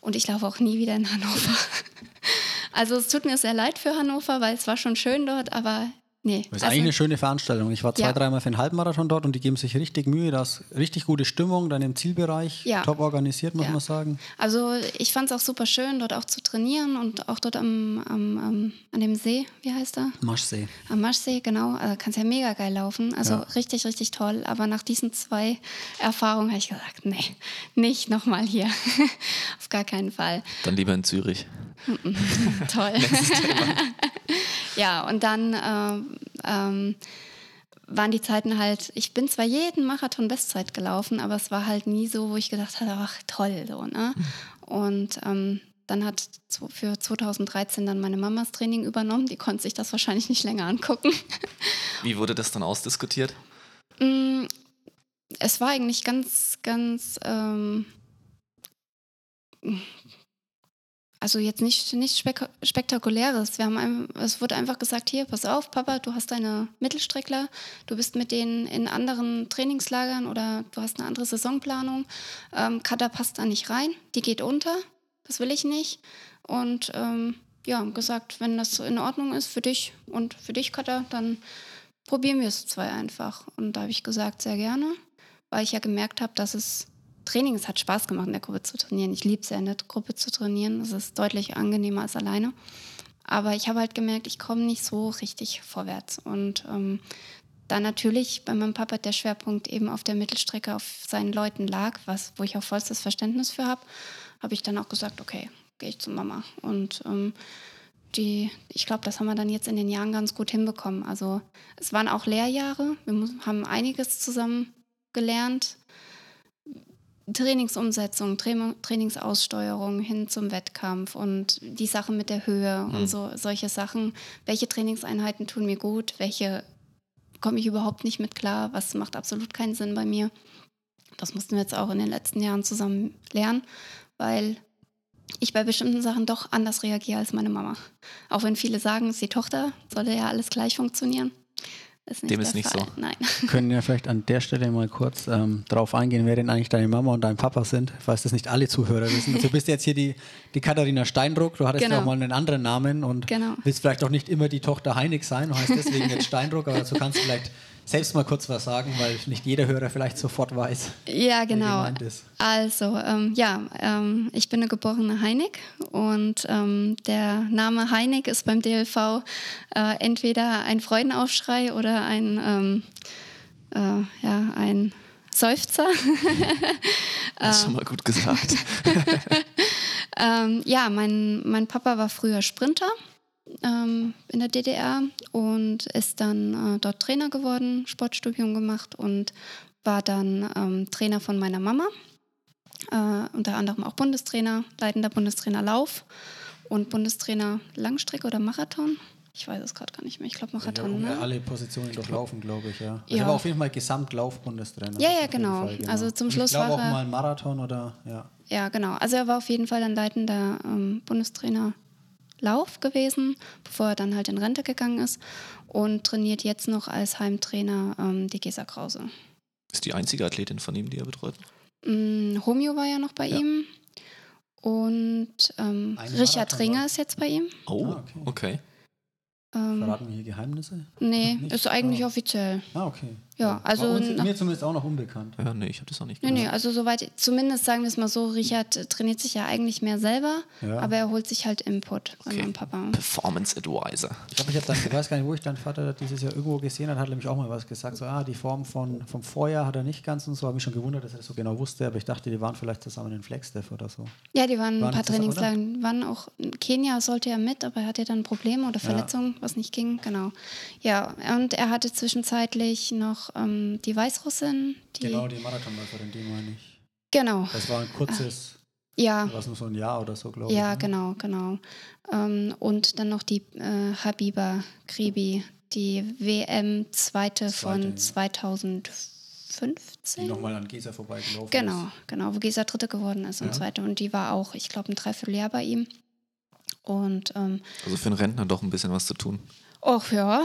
und ich laufe auch nie wieder in Hannover. Also es tut mir sehr leid für Hannover, weil es war schon schön dort, aber nee. Das ist also, eigentlich eine schöne Veranstaltung. Ich war zwei, Ja. dreimal für einen Halbmarathon dort und die geben sich richtig Mühe. Da ist richtig gute Stimmung, dann im Zielbereich. Ja. Top organisiert, muss Ja. man sagen. Also ich fand es auch super schön, dort auch zu trainieren und auch dort am, am, am an dem See, wie heißt er? Maschsee. Am Maschsee, genau. Also kannst ja mega geil laufen. Also Ja. richtig, richtig toll. Aber nach diesen zwei Erfahrungen habe ich gesagt, nee, nicht nochmal hier. Auf gar keinen Fall. Dann lieber in Zürich. Toll. ja, und dann ähm, ähm, waren die Zeiten halt, ich bin zwar jeden Marathon Bestzeit gelaufen, aber es war halt nie so, wo ich gedacht habe, ach toll, so, ne? Und ähm, dann hat für 2013 dann meine Mamas Training übernommen. Die konnte sich das wahrscheinlich nicht länger angucken. Wie wurde das dann ausdiskutiert? Mm, Es war eigentlich ganz, ganz, ähm, also jetzt nicht, nichts spek Spektakuläres. Wir haben ein, es wurde einfach gesagt, hier, pass auf, Papa, du hast deine Mittelstreckler, du bist mit denen in anderen Trainingslagern oder du hast eine andere Saisonplanung. Ähm, Kata passt da nicht rein, die geht unter, das will ich nicht. Und ähm, ja, gesagt, wenn das in Ordnung ist für dich und für dich, Kata, dann probieren wir es zwei einfach. Und da habe ich gesagt, sehr gerne, weil ich ja gemerkt habe, dass es Training, es hat Spaß gemacht, in der Gruppe zu trainieren. Ich liebe es ja, in der Gruppe zu trainieren. Es ist deutlich angenehmer als alleine. Aber ich habe halt gemerkt, ich komme nicht so richtig vorwärts. Und ähm, dann natürlich bei meinem Papa der Schwerpunkt eben auf der Mittelstrecke auf seinen Leuten lag, was, wo ich auch vollstes Verständnis für habe, habe ich dann auch gesagt, okay, gehe ich zu Mama. Und ähm, die, ich glaube, das haben wir dann jetzt in den Jahren ganz gut hinbekommen. Also es waren auch Lehrjahre, wir haben einiges zusammen gelernt. Trainingsumsetzung, Tra Trainingsaussteuerung hin zum Wettkampf und die Sachen mit der Höhe mhm. und so solche Sachen. Welche Trainingseinheiten tun mir gut? Welche komme ich überhaupt nicht mit klar? Was macht absolut keinen Sinn bei mir? Das mussten wir jetzt auch in den letzten Jahren zusammen lernen, weil ich bei bestimmten Sachen doch anders reagiere als meine Mama. Auch wenn viele sagen, die Tochter, sollte ja alles gleich funktionieren. Ist Dem ist nicht Fall. so. Nein. Können ja vielleicht an der Stelle mal kurz ähm, darauf eingehen, wer denn eigentlich deine Mama und dein Papa sind, falls das nicht alle Zuhörer wissen. Also du bist jetzt hier die, die Katharina Steinruck, du hattest genau. ja auch mal einen anderen Namen und genau. willst vielleicht auch nicht immer die Tochter Heinig sein, du heißt deswegen jetzt Steinruck, aber dazu kannst du vielleicht selbst mal kurz was sagen, weil nicht jeder Hörer vielleicht sofort weiß. Ja, genau. Also, ähm, ja, ähm, ich bin eine geborene Heinig und ähm, der Name Heinig ist beim DLV äh, entweder ein Freudenaufschrei oder ein, ähm, äh, ja, ein Seufzer. Hast du mal gut gesagt. Ähm, ja, mein, mein Papa war früher Sprinter ähm, in der DDR und ist dann äh, dort Trainer geworden, Sportstudium gemacht und war dann ähm, Trainer von meiner Mama. Äh, unter anderem auch Bundestrainer, leitender Bundestrainer Lauf und Bundestrainer Langstrecke oder Marathon. Ich weiß es gerade gar nicht mehr. Ich glaube Marathon. Ja, ne? alle Positionen durchlaufen, glaube ich, ja. Also ja. war auf jeden Fall Gesamtlauf-Bundestrainer. Ja, ja, genau. Fall, genau. Also zum Schluss ich war auch mal Marathon oder ja. Ja, genau. Also er war auf jeden Fall dann leitender ähm, Bundestrainer Lauf gewesen, bevor er dann halt in Rente gegangen ist und trainiert jetzt noch als Heimtrainer ähm, die Gesa Krause. Ist die einzige Athletin von ihm, die er betreut? Mm, Romeo war ja noch bei ja. ihm und ähm, Richard Ringer ist jetzt bei ihm. Oh, ah, okay. okay. Ähm, Verraten wir hier Geheimnisse? Nee, Nicht? ist eigentlich ah. offiziell. Ah, okay. Ja, also. Uns, mir zumindest auch noch unbekannt. Ja, nee, ich habe das auch nicht gehört. Nee, nee, also soweit, zumindest sagen wir es mal so, Richard trainiert sich ja eigentlich mehr selber, ja. aber er holt sich halt Input von okay. seinem Papa. Performance Advisor. Ich glaube, ich habe dann, ich weiß gar nicht, wo ich deinen Vater dieses Jahr irgendwo gesehen hat, hat nämlich auch mal was gesagt, so, ah, die Form von, vom Vorjahr hat er nicht ganz und so, habe mich schon gewundert, dass er das so genau wusste, aber ich dachte, die waren vielleicht zusammen in Flagstaff oder so. Ja, die waren, waren ein paar Trainingslagen, waren auch, Kenia sollte ja mit, aber er hatte dann Probleme oder Verletzungen, ja. was nicht ging, genau. Ja, und er hatte zwischenzeitlich noch ähm, die Weißrussin. Die genau, die Marathonläuferin, die meine ich. Genau. Das war ein kurzes. Ja. Was nur so ein Jahr oder so, glaube ich. Ja, ne? genau, genau. Ähm, und dann noch die äh, Habiba Kribi, die WM-Zweite von 2015. Die nochmal an Gesa vorbeigelaufen genau, ist. Genau, genau, wo Gesa Dritte geworden ist und ja. Zweite. Und die war auch, ich glaube, ein Dreivierteljahr bei ihm. Und, ähm, also für einen Rentner doch ein bisschen was zu tun. Och ja,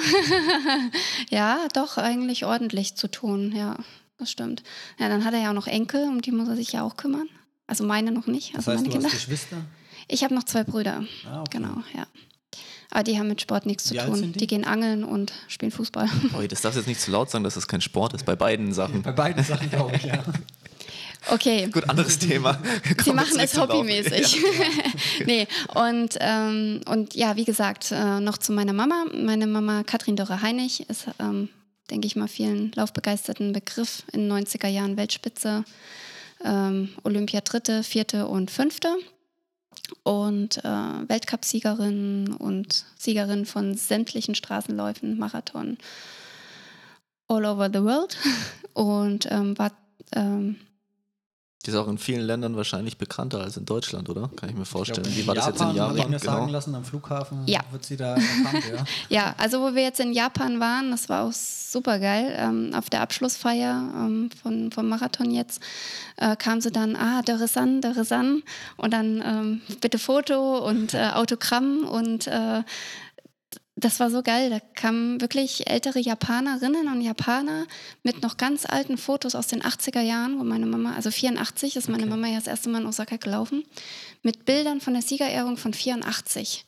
ja, doch eigentlich ordentlich zu tun, ja, das stimmt. Ja, dann hat er ja auch noch Enkel, um die muss er sich ja auch kümmern. Also meine noch nicht, also das heißt, meine du Kinder. Hast Geschwister? Ich habe noch zwei Brüder. Ah, okay. Genau, ja. Aber die haben mit Sport nichts zu Wie tun. Die? die? gehen angeln und spielen Fußball. Oh, das darfst du jetzt nicht zu laut sagen, dass das kein Sport ist, bei beiden Sachen. Bei beiden Sachen, glaube ich, ja. Okay. Gut, anderes Thema. Sie machen es hobbymäßig. Ja. nee, und, ähm, und ja, wie gesagt, äh, noch zu meiner Mama. Meine Mama Katrin Dörre Heinig ist, ähm, denke ich mal, vielen Laufbegeisterten Begriff in den 90er Jahren Weltspitze. Ähm, Olympia dritte, vierte und fünfte. Und äh, Weltcupsiegerin und Siegerin von sämtlichen Straßenläufen, Marathon, all over the world. Und ähm, war ähm, die ist auch in vielen Ländern wahrscheinlich bekannter als in Deutschland, oder? Kann ich mir vorstellen. Glaub, Wie war Japan, das jetzt in Japan? Ich mir genau. sagen lassen, am Flughafen ja. wird sie da erkannt, ja. ja, also wo wir jetzt in Japan waren, das war auch super geil. Ähm, auf der Abschlussfeier ähm, von, vom Marathon jetzt äh, kam sie dann, ah, Dörresan, Dörresan und dann ähm, bitte Foto und äh, Autogramm und äh, das war so geil. Da kamen wirklich ältere Japanerinnen und Japaner mit noch ganz alten Fotos aus den 80er Jahren, wo meine Mama, also 84 ist meine okay. Mama ja das erste Mal in Osaka gelaufen, mit Bildern von der Siegerehrung von 84.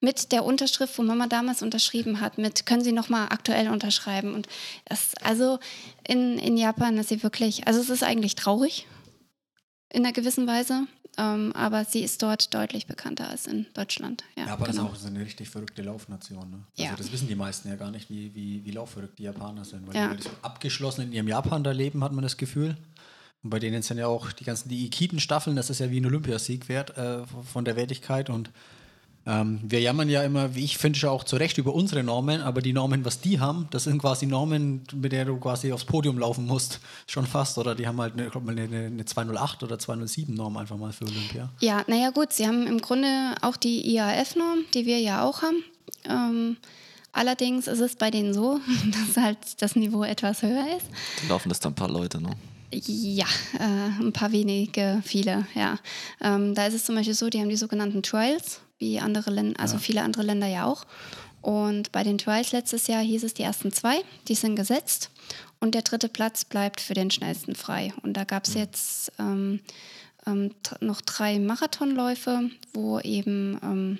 mit der Unterschrift, wo Mama damals unterschrieben hat, mit können Sie nochmal aktuell unterschreiben. Und das, also in, in Japan ist sie wirklich, also es ist eigentlich traurig in einer gewissen Weise, ähm, aber sie ist dort deutlich bekannter als in Deutschland. Ja, Japan genau. ist auch so eine richtig verrückte Laufnation. Ne? Also Ja. das wissen die meisten ja gar nicht, wie, wie, wie laufverrückt die Japaner sind. Weil Ja. die so abgeschlossen in ihrem Japan da leben, hat man das Gefühl. Und bei denen sind ja auch die ganzen die Ikiten-Staffeln, das ist ja wie ein Olympiasieg wert äh, von der Wertigkeit. Und ähm, wir jammern ja immer, wie ich finde, schon auch zu Recht über unsere Normen, aber die Normen, was die haben, das sind quasi Normen, mit der du quasi aufs Podium laufen musst, schon fast. Oder die haben halt eine, ich glaub mal, eine, eine 208 oder 207 Norm einfach mal für Olympia. Ja, naja gut, sie haben im Grunde auch die IAF-Norm, die wir ja auch haben. Ähm, allerdings ist es bei denen so, dass halt das Niveau etwas höher ist. Da laufen das dann ein paar Leute, ne? Ja, äh, ein paar wenige, viele, ja. Ähm, da ist es zum Beispiel so, die haben die sogenannten Trials, wie andere Länder, also viele andere Länder ja auch. Und bei den Trials letztes Jahr hieß es die ersten zwei, die sind gesetzt und der dritte Platz bleibt für den schnellsten frei. Und da gab es jetzt ähm, ähm, noch drei Marathonläufe, wo eben ähm,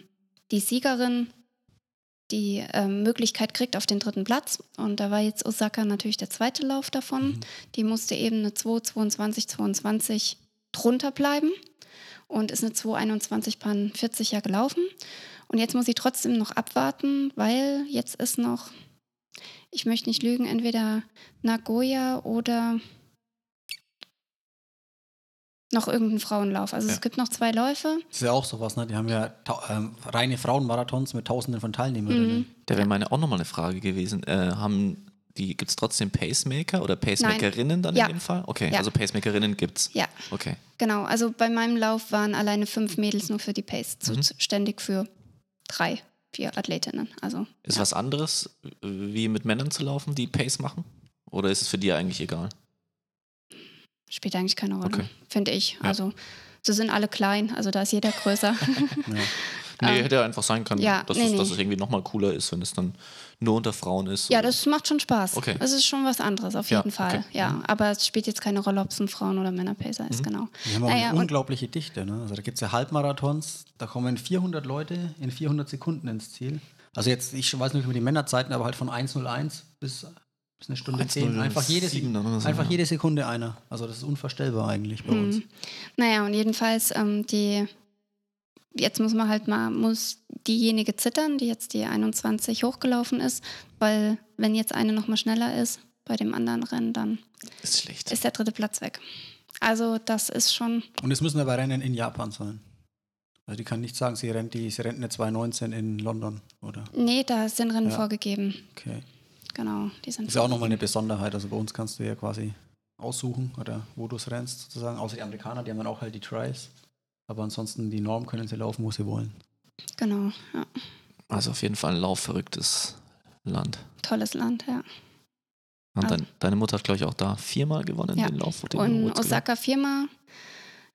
die Siegerin die ähm, Möglichkeit kriegt auf den dritten Platz. Und da war jetzt Osaka natürlich der zweite Lauf davon. Die musste eben eine 2, 22, 22 drunter bleiben und ist eine 2, 21, 40 ja gelaufen. Und jetzt muss sie trotzdem noch abwarten, weil jetzt ist noch, ich möchte nicht lügen, entweder Nagoya oder noch irgendein Frauenlauf. Also Ja. es gibt noch zwei Läufe. Das ist ja auch sowas, ne? Die haben ja ähm, reine Frauenmarathons mit Tausenden von Teilnehmerinnen. Mhm. Da wäre meine auch nochmal eine Frage gewesen. Äh, haben die, gibt es trotzdem Pacemaker oder Pacemakerinnen dann Ja. in dem Fall? Okay, Ja. also Pacemakerinnen gibt's. Ja, Okay. genau. Also bei meinem Lauf waren alleine fünf Mädels nur für die Pace zuständig für drei, vier Athletinnen. Also Ist ja. was anderes, äh, wie mit Männern zu laufen, die Pace machen? Oder ist es für die eigentlich egal? spielt eigentlich keine Rolle, Okay. finde ich. Ja. Also sie sind alle klein, also da ist jeder größer. Ja. Nee, Ähm, hätte ja einfach sein können, ja, dass, nee, es, dass nee. es irgendwie nochmal cooler ist, wenn es dann nur unter Frauen ist. ja, das macht schon Spaß. Okay. Das ist schon was anderes, auf Ja, jeden Fall. okay. Ja, aber es spielt jetzt keine Rolle, ob es ein Frauen- oder Männerpacer ist, genau. Die haben auch Naja, eine unglaubliche Dichte. Ne? Also da gibt es ja Halbmarathons, da kommen 400 Leute in 400 Sekunden ins Ziel. Also jetzt, ich weiß nicht über die Männerzeiten, aber halt von 1.01 bis, bis eine Stunde 10. Einfach jede, 1:07 dann oder so, einfach ja. jede Sekunde einer. Also das ist unvorstellbar eigentlich bei uns. Mhm. Naja, und jedenfalls ähm, die, jetzt muss man halt mal, muss diejenige zittern, die jetzt die 21 hochgelaufen ist, weil wenn jetzt eine nochmal schneller ist bei dem anderen Rennen, dann Ist schlecht. ist der dritte Platz weg. Also das ist schon, Und es müssen aber Rennen in Japan sein. Also die kann nicht sagen, sie rennt, die, sie rennt eine 2.19 in London, oder? nee, da sind Rennen Ja. vorgegeben. Okay. Genau, die sind Das ist ja auch nochmal eine Besonderheit. Also bei uns kannst du ja quasi aussuchen, oder wo du es rennst, sozusagen. Außer die Amerikaner, die haben dann auch halt die Trials. Aber ansonsten, die Norm können sie laufen, wo sie wollen. Genau, ja. Also auf jeden Fall ein laufverrücktes Land. Tolles Land, ja. Und Ah. dein, deine Mutter hat, glaube ich, auch da viermal gewonnen, Ja. den Lauf. Den Und Osaka viermal.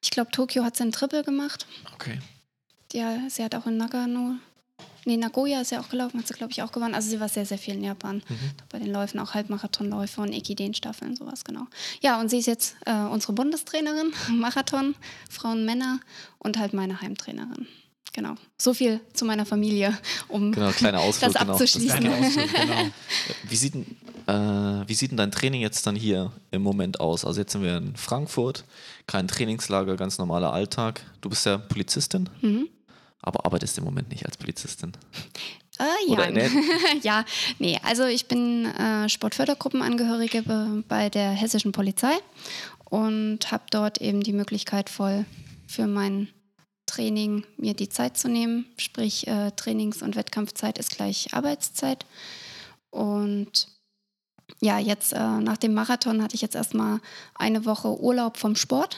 Ich glaube, Tokio hat sie ein Triple gemacht. Okay. Ja, sie hat auch in Nagano, nee, Nagoya ist sie auch gelaufen, hat sie, glaube ich, auch gewonnen. Also sie war sehr, sehr viel in Japan. Mhm. Bei den Läufen auch Halbmarathonläufe und Ekiden-Staffeln, sowas, genau. Ja, und sie ist jetzt äh, unsere Bundestrainerin, Marathon, Frauen, Männer und halt meine Heimtrainerin. Genau. So viel zu meiner Familie, um Genau, Ausflug. Das genau. abzuschließen. Kleiner Ausflug, genau. Wie sieht, äh, wie sieht denn dein Training jetzt dann hier im Moment aus? Also jetzt sind wir in Frankfurt, kein Trainingslager, ganz normaler Alltag. Du bist ja Polizistin, Mhm. Aber arbeitest im Moment nicht als Polizistin. Ah, ja. Ja, nee, also ich bin äh, Sportfördergruppenangehörige be bei der hessischen Polizei und habe dort eben die Möglichkeit voll für mein Training mir die Zeit zu nehmen. Sprich, äh, Trainings- und Wettkampfzeit ist gleich Arbeitszeit. Und ja, jetzt äh, nach dem Marathon hatte ich jetzt erstmal eine Woche Urlaub vom Sport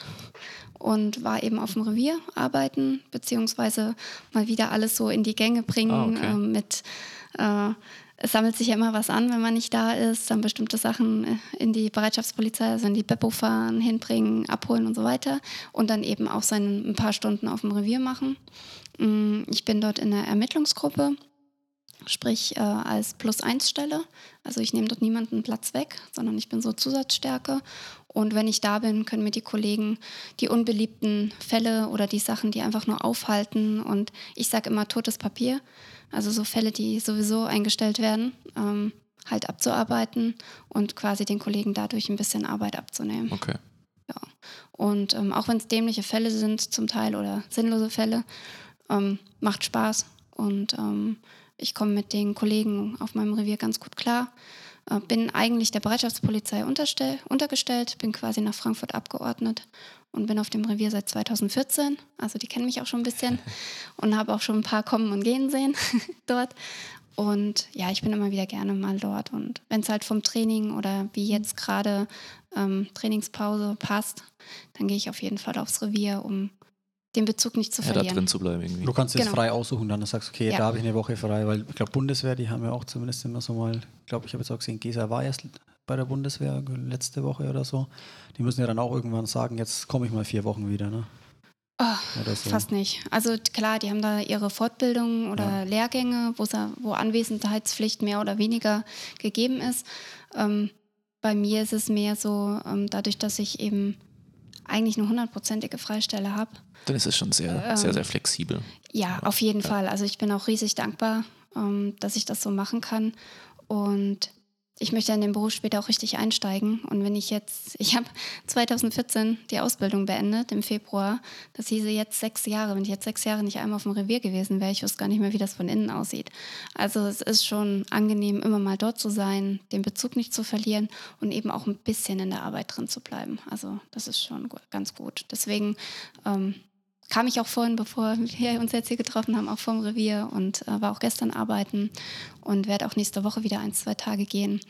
und war eben auf dem Revier arbeiten, beziehungsweise mal wieder alles so in die Gänge bringen Ah, okay. ähm, mit, äh, es sammelt sich ja immer was an, wenn man nicht da ist, dann bestimmte Sachen äh, in die Bereitschaftspolizei, also in die Beppo fahren, hinbringen, abholen und so weiter und dann eben auch seine ein paar Stunden auf dem Revier machen. Mm, Ich bin dort in der Ermittlungsgruppe sprich äh, als Plus-1-Stelle. Also ich nehme dort niemanden Platz weg, sondern ich bin so Zusatzstärke Und wenn ich da bin, können mir die Kollegen die unbeliebten Fälle oder die Sachen, die einfach nur aufhalten und ich sage immer totes Papier, also so Fälle, die sowieso eingestellt werden, ähm, halt abzuarbeiten und quasi den Kollegen dadurch ein bisschen Arbeit abzunehmen. Okay. Ja. Und ähm, auch wenn es dämliche Fälle sind zum Teil oder sinnlose Fälle, ähm, macht Spaß und ähm, ich komme mit den Kollegen auf meinem Revier ganz gut klar. Äh, bin eigentlich der Bereitschaftspolizei untergestellt, bin quasi nach Frankfurt abgeordnet und bin auf dem Revier seit 2014. Also die kennen mich auch schon ein bisschen und habe auch schon ein paar kommen und gehen sehen dort. Und ja, ich bin immer wieder gerne mal dort. Und wenn es halt vom Training oder wie jetzt gerade ähm, Trainingspause passt, dann gehe ich auf jeden Fall aufs Revier, um den Bezug nicht zu Ja, verlieren. da drin zu bleiben irgendwie. Du kannst jetzt Genau. frei aussuchen, dann du sagst, okay, Ja. da habe ich eine Woche frei, weil ich glaube, Bundeswehr, die haben ja auch zumindest immer so mal, ich glaube, ich habe jetzt auch gesehen, Gesa war erst bei der Bundeswehr letzte Woche oder so. Die müssen ja dann auch irgendwann sagen, jetzt komme ich mal vier Wochen wieder, ne? Oh, so. Fast nicht. Also klar, die haben da ihre Fortbildungen oder Ja. Lehrgänge, wo Anwesenheitspflicht mehr oder weniger gegeben ist. Ähm, bei mir ist es mehr so, ähm, dadurch, dass ich eben eigentlich eine hundertprozentige Freistelle habe. Dann ist es schon sehr, Ähm, sehr, sehr flexibel. Ja, auf jeden Fall. Also ich bin auch riesig dankbar, ähm, dass ich das so machen kann. Und ich möchte in den Beruf später auch richtig einsteigen. Und wenn ich jetzt, ich habe 2014 die Ausbildung beendet im Februar. Das hieße jetzt sechs Jahre. Wenn ich jetzt sechs Jahre nicht einmal auf dem Revier gewesen wäre, ich wüsste gar nicht mehr, wie das von innen aussieht. Also es ist schon angenehm, immer mal dort zu sein, den Bezug nicht zu verlieren und eben auch ein bisschen in der Arbeit drin zu bleiben. Also das ist schon ganz gut. Deswegen ähm, kam ich auch vorhin, bevor wir uns jetzt hier getroffen haben, auch vom Revier und äh, war auch gestern arbeiten und werde auch nächste Woche wieder ein, zwei Tage gehen.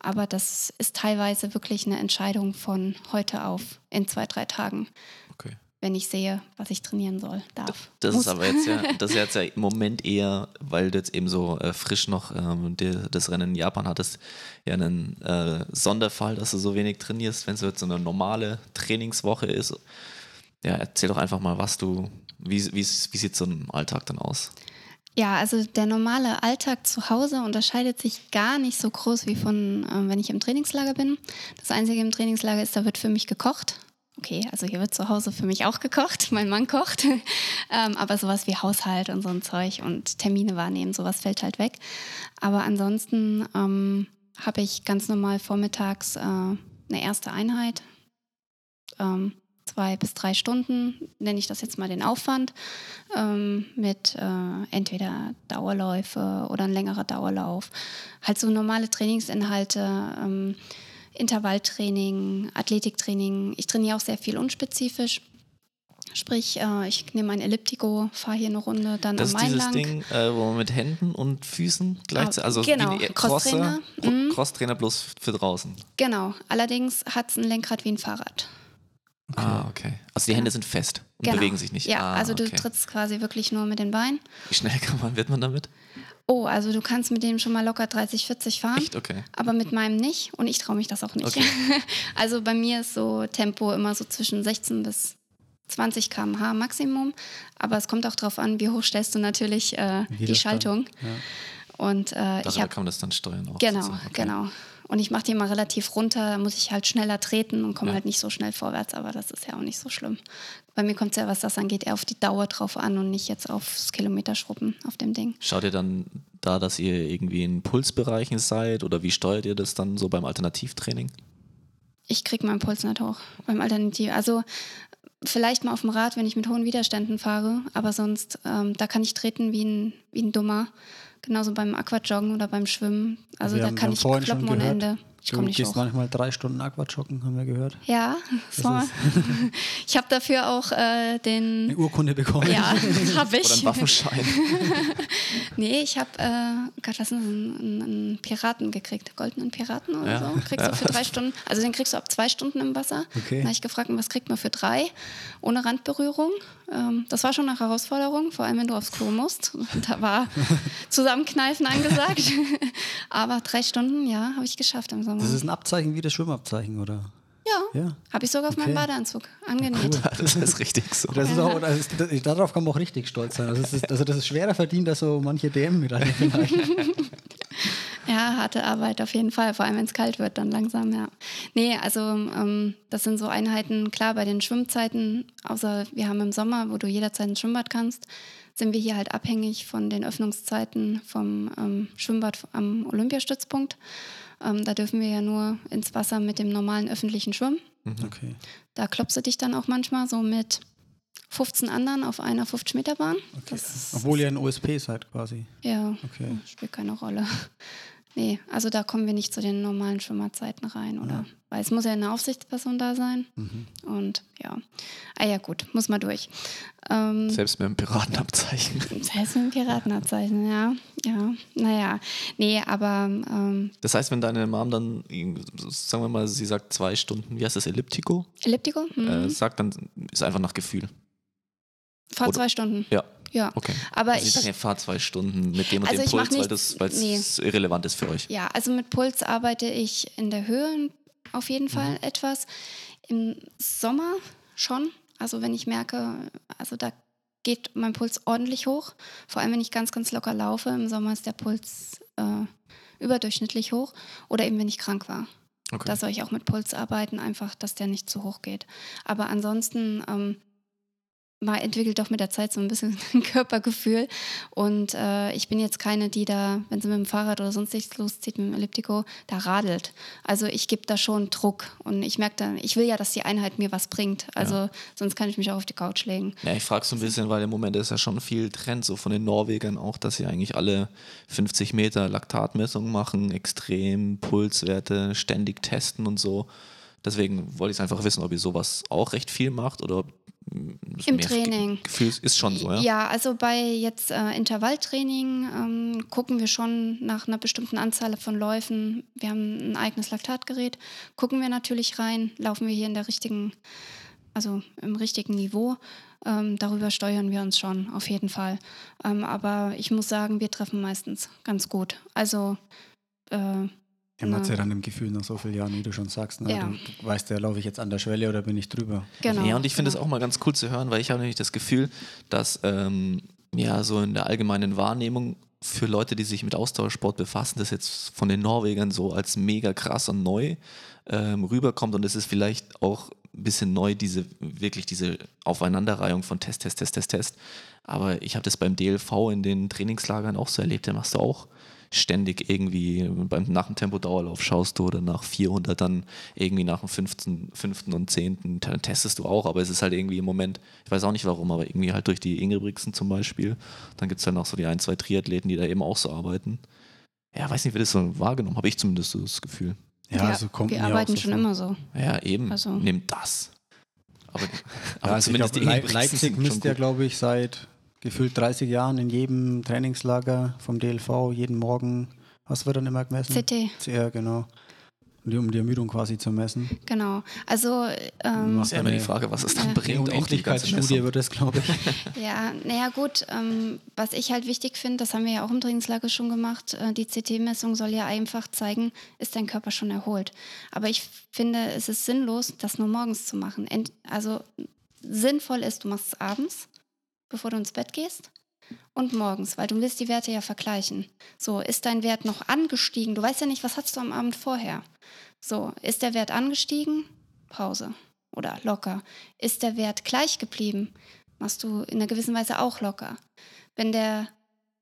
Aber das ist teilweise wirklich eine Entscheidung von heute auf in zwei, drei Tagen, Okay. wenn ich sehe, was ich trainieren soll, darf. Das muss. ist aber jetzt ja, das ist jetzt ja im Moment eher, weil du jetzt eben so äh, frisch noch ähm, die, das Rennen in Japan hattest, ja einen äh, Sonderfall, dass du so wenig trainierst, wenn es jetzt so eine normale Trainingswoche ist. Ja, erzähl doch einfach mal, was du, wie, wie, wie sieht so ein Alltag dann aus? Ja, also der normale Alltag zu Hause unterscheidet sich gar nicht so groß wie von, ähm, wenn ich im Trainingslager bin. Das Einzige im Trainingslager ist, da wird für mich gekocht. Okay, also hier wird zu Hause für mich auch gekocht, mein Mann kocht. ähm, aber sowas wie Haushalt und so ein Zeug und Termine wahrnehmen, sowas fällt halt weg. Aber ansonsten ähm, habe ich ganz normal vormittags äh, eine erste Einheit. Ähm, zwei bis drei Stunden, nenne ich das jetzt mal den Aufwand, ähm, mit äh, entweder Dauerläufe oder ein längerer Dauerlauf. Halt so normale Trainingsinhalte, ähm, Intervalltraining, Athletiktraining. Ich trainiere auch sehr viel unspezifisch. Sprich, äh, ich nehme ein Elliptico, fahre hier eine Runde, dann Das am ist Main dieses lang. Ding, äh, wo man mit Händen und Füßen gleichzeitig, also genau, wie Crosstrainer. Mhm. Crosstrainer bloß für draußen. Genau, allerdings hat es ein Lenkrad wie ein Fahrrad. Ah, okay. Also die Hände sind fest und Genau. bewegen sich nicht. Ja, ah, also du okay. trittst quasi wirklich nur mit den Beinen. Wie schnell kann man, wird man damit? Oh, also du kannst mit dem schon mal locker 30, 40 fahren. Echt? Okay. aber mit meinem nicht und ich traue mich das auch nicht. Okay. Also bei mir ist so Tempo immer so zwischen 16 bis 20 km/h Maximum, aber es kommt auch darauf an, wie hoch stellst du natürlich äh, die. Schaltung. Ja. Und äh, ich Darüber habe kann man das dann steuern auch. genau. Okay. genau. Und ich mache die mal relativ runter, muss ich halt schneller treten und komme Ja. halt nicht so schnell vorwärts, aber das ist ja auch nicht so schlimm. Bei mir kommt es ja, was das angeht, eher auf die Dauer drauf an und nicht jetzt aufs Kilometerschrubben auf dem Ding. Schaut ihr dann da, dass ihr irgendwie in Pulsbereichen seid oder wie steuert ihr das dann so beim Alternativtraining? Ich kriege meinen Puls nicht hoch beim Alternativ. Also vielleicht mal auf dem Rad, wenn ich mit hohen Widerständen fahre, aber sonst, ähm, da kann ich treten wie ein, wie ein Dummer. Genauso beim Aquajoggen oder beim Schwimmen. Also Wir da haben- kann ich kloppen ohne Ende. Ich Du komme nicht gehst hoch. manchmal drei Stunden Aquajoggen, haben wir gehört. Ja, das ich habe dafür auch äh, Eine den. Urkunde bekommen. Ja, habe ich. Oder ein Waffenschein? Nee, ich habe, äh, Gott, was ist das, einen, einen Piraten gekriegt, goldenen Piraten oder Ja, so. Kriegst ja. du für drei Stunden, also den kriegst du ab zwei Stunden im Wasser. Okay. Da habe ich gefragt, was kriegt man für drei, ohne Randberührung. Ähm, das war schon eine Herausforderung, vor allem wenn du aufs Klo musst. Da war Zusammenkneifen angesagt. Aber drei Stunden, ja, habe ich geschafft im Sommer. Das ist ein Abzeichen wie das Schwimmabzeichen, oder? ja, Ja. habe ich sogar auf meinem Okay. Badeanzug angenäht. das ist richtig so. Das ist auch, das ist, das, darauf kann man auch richtig stolz sein. Also das ist, also das ist schwerer verdient als so manche DM-Medaille vielleicht. Ja, harte Arbeit auf jeden Fall, vor allem wenn es kalt wird, dann langsam, ja. Nee, also ähm, das sind so Einheiten, klar, bei den Schwimmzeiten, außer wir haben im Sommer, wo du jederzeit ins Schwimmbad kannst, sind wir hier halt abhängig von den Öffnungszeiten vom ähm, Schwimmbad am Olympiastützpunkt. Ähm, da dürfen wir ja nur ins Wasser mit dem normalen öffentlichen Schwimmen. Okay. Da klopfst du dich dann auch manchmal so mit 15 anderen auf einer 50-Meter-Bahn. okay. Obwohl ihr ein OSP seid quasi. Ja, Okay. spielt keine Rolle. Nee, also da kommen wir nicht zu den normalen Schwimmerzeiten rein, oder? Ja. Weil es muss ja eine Aufsichtsperson da sein. Mhm. Und ja. Ah ja, gut, muss mal durch. Ähm, Selbst mit dem Piratenabzeichen. selbst mit dem Piratenabzeichen, ja. Ja, naja. Nee, aber ähm, Das heißt, wenn deine Mom dann, sagen wir mal, sie sagt zwei Stunden, wie heißt das, Elliptico, Elliptico? Mhm. äh, sagt, dann ist einfach nach Gefühl. Vor oder- zwei Stunden. Ja, Ja. okay. Aber Also ich. ihr fahrt zwei Stunden mit dem und Also dem ich Puls, weil das weil nee. es irrelevant ist für euch. Ja, also mit Puls arbeite ich in der Höhe auf jeden Fall etwas. Im Sommer schon. Also wenn ich merke, also da geht mein Puls ordentlich hoch. Vor allem wenn ich ganz, ganz locker laufe. Im Sommer ist der Puls äh, überdurchschnittlich hoch. Oder eben wenn ich krank war. Okay. Da soll ich auch mit Puls arbeiten, einfach, dass der nicht zu hoch geht. Aber ansonsten ähm, man entwickelt doch mit der Zeit so ein bisschen ein Körpergefühl. Und äh, ich bin jetzt keine, die da, wenn sie mit dem Fahrrad oder sonst nichts loszieht, mit dem Elliptico, da radelt. Also ich gebe da schon Druck. Und ich merke dann, ich will ja, dass die Einheit mir was bringt. Also sonst kann ich mich auch auf die Couch legen. Ja, ich frage so ein bisschen, weil im Moment ist ja schon viel Trend so von den Norwegern auch, dass sie eigentlich alle 50 Meter Laktatmessungen machen, extrem Pulswerte ständig testen und so. Deswegen wollte ich einfach wissen, ob ihr sowas auch recht viel macht oder ob Im Training. Gefühl ist schon so, ja? Ja, also bei jetzt äh, Intervalltraining ähm, gucken wir schon nach einer bestimmten Anzahl von Läufen. Wir haben ein eigenes Laktatgerät. Gucken wir natürlich rein, laufen wir hier in der richtigen, also im richtigen Niveau. Ähm, darüber steuern wir uns schon, auf jeden Fall. Ähm, aber ich muss sagen, wir treffen meistens ganz gut. Also äh, man hat Ja. ja dann im Gefühl nach so vielen Jahren, wie du schon sagst, ne? Ja. du, du weißt ja, laufe ich jetzt an der Schwelle oder bin ich drüber? genau. Ja, und ich finde es genau. auch mal ganz cool zu hören, weil ich habe nämlich das Gefühl, dass ähm, ja so in der allgemeinen Wahrnehmung für Leute, die sich mit Ausdauersport befassen, das jetzt von den Norwegern so als mega krass und neu ähm, rüberkommt und es ist vielleicht auch ein bisschen neu, diese wirklich diese Aufeinanderreihung von Test, Test, Test, Test, Test. Aber ich habe das beim DLV in den Trainingslagern auch so erlebt, da machst du auch ständig irgendwie beim, nach dem Tempodauerlauf schaust du oder nach 400 dann irgendwie nach dem 15, 5. und 10. te- testest du auch, aber es ist halt irgendwie im Moment, ich weiß auch nicht warum, aber irgendwie halt durch die Ingebrigtsen zum Beispiel, dann gibt es dann auch so die ein, zwei Triathleten, die da eben auch so arbeiten. Ja, weiß nicht, wie das so wahrgenommen, habe ich zumindest so das Gefühl. Ja, wir, so kommt wir mir auch arbeiten so schon vor. immer so. Ja, eben, Also- nimm das. Aber, aber Ja, also ich glaub, Ingebrigtsen Leipzig müsste ja, glaube ich, seit gefühlt 30 Jahren in jedem Trainingslager vom DLV jeden Morgen, was wird dann immer gemessen? CT, Ja, genau. Um die Ermüdung quasi zu messen. genau. Also ähm, Mach- ist ja immer die Frage, was es dann Ja. Die bringt. auch die ganze Unendlichkeitsstudie wird es, glaube ich. Ja, naja gut, ähm, was ich halt wichtig finde, das haben wir ja auch im Trainingslager schon gemacht, äh, die CT-Messung soll ja einfach zeigen, ist dein Körper schon erholt. Aber ich finde, es ist sinnlos, das nur morgens zu machen. Ent also sinnvoll ist, du machst es abends, bevor du ins Bett gehst und morgens, weil du willst die Werte ja vergleichen. So, ist dein Wert noch angestiegen? Du weißt ja nicht, was hast du am Abend vorher. So, ist der Wert angestiegen? Pause oder locker. Ist der Wert gleich geblieben? Machst du in einer gewissen Weise auch locker. Wenn der,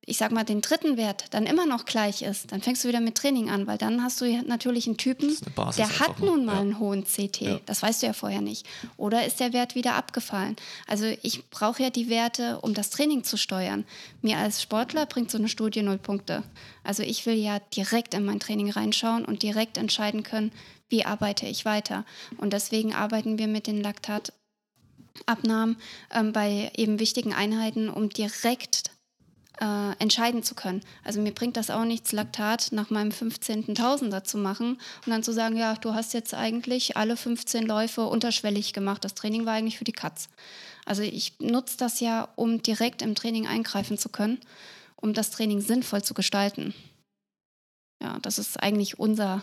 ich sag mal, den dritten Wert dann immer noch gleich ist, dann fängst du wieder mit Training an, weil dann hast du natürlich einen Typen, eine der hat nun mal Ja. einen hohen CT. Ja. Das weißt du ja vorher nicht. Oder ist der Wert wieder abgefallen? Also ich brauche ja die Werte, um das Training zu steuern. Mir als Sportler bringt so eine Studie null Punkte. Also ich will ja direkt in mein Training reinschauen und direkt entscheiden können, wie arbeite ich weiter. Und deswegen arbeiten wir mit den Laktatabnahmen ähm, bei eben wichtigen Einheiten, um direkt äh, entscheiden zu können. Also mir bringt das auch nichts, Laktat nach meinem 15. Tausender zu machen und dann zu sagen, ja, du hast jetzt eigentlich alle 15 Läufe unterschwellig gemacht. Das Training war eigentlich für die Katz. Also ich nutze das ja, um direkt im Training eingreifen zu können, um das Training sinnvoll zu gestalten. Ja, das ist eigentlich unser,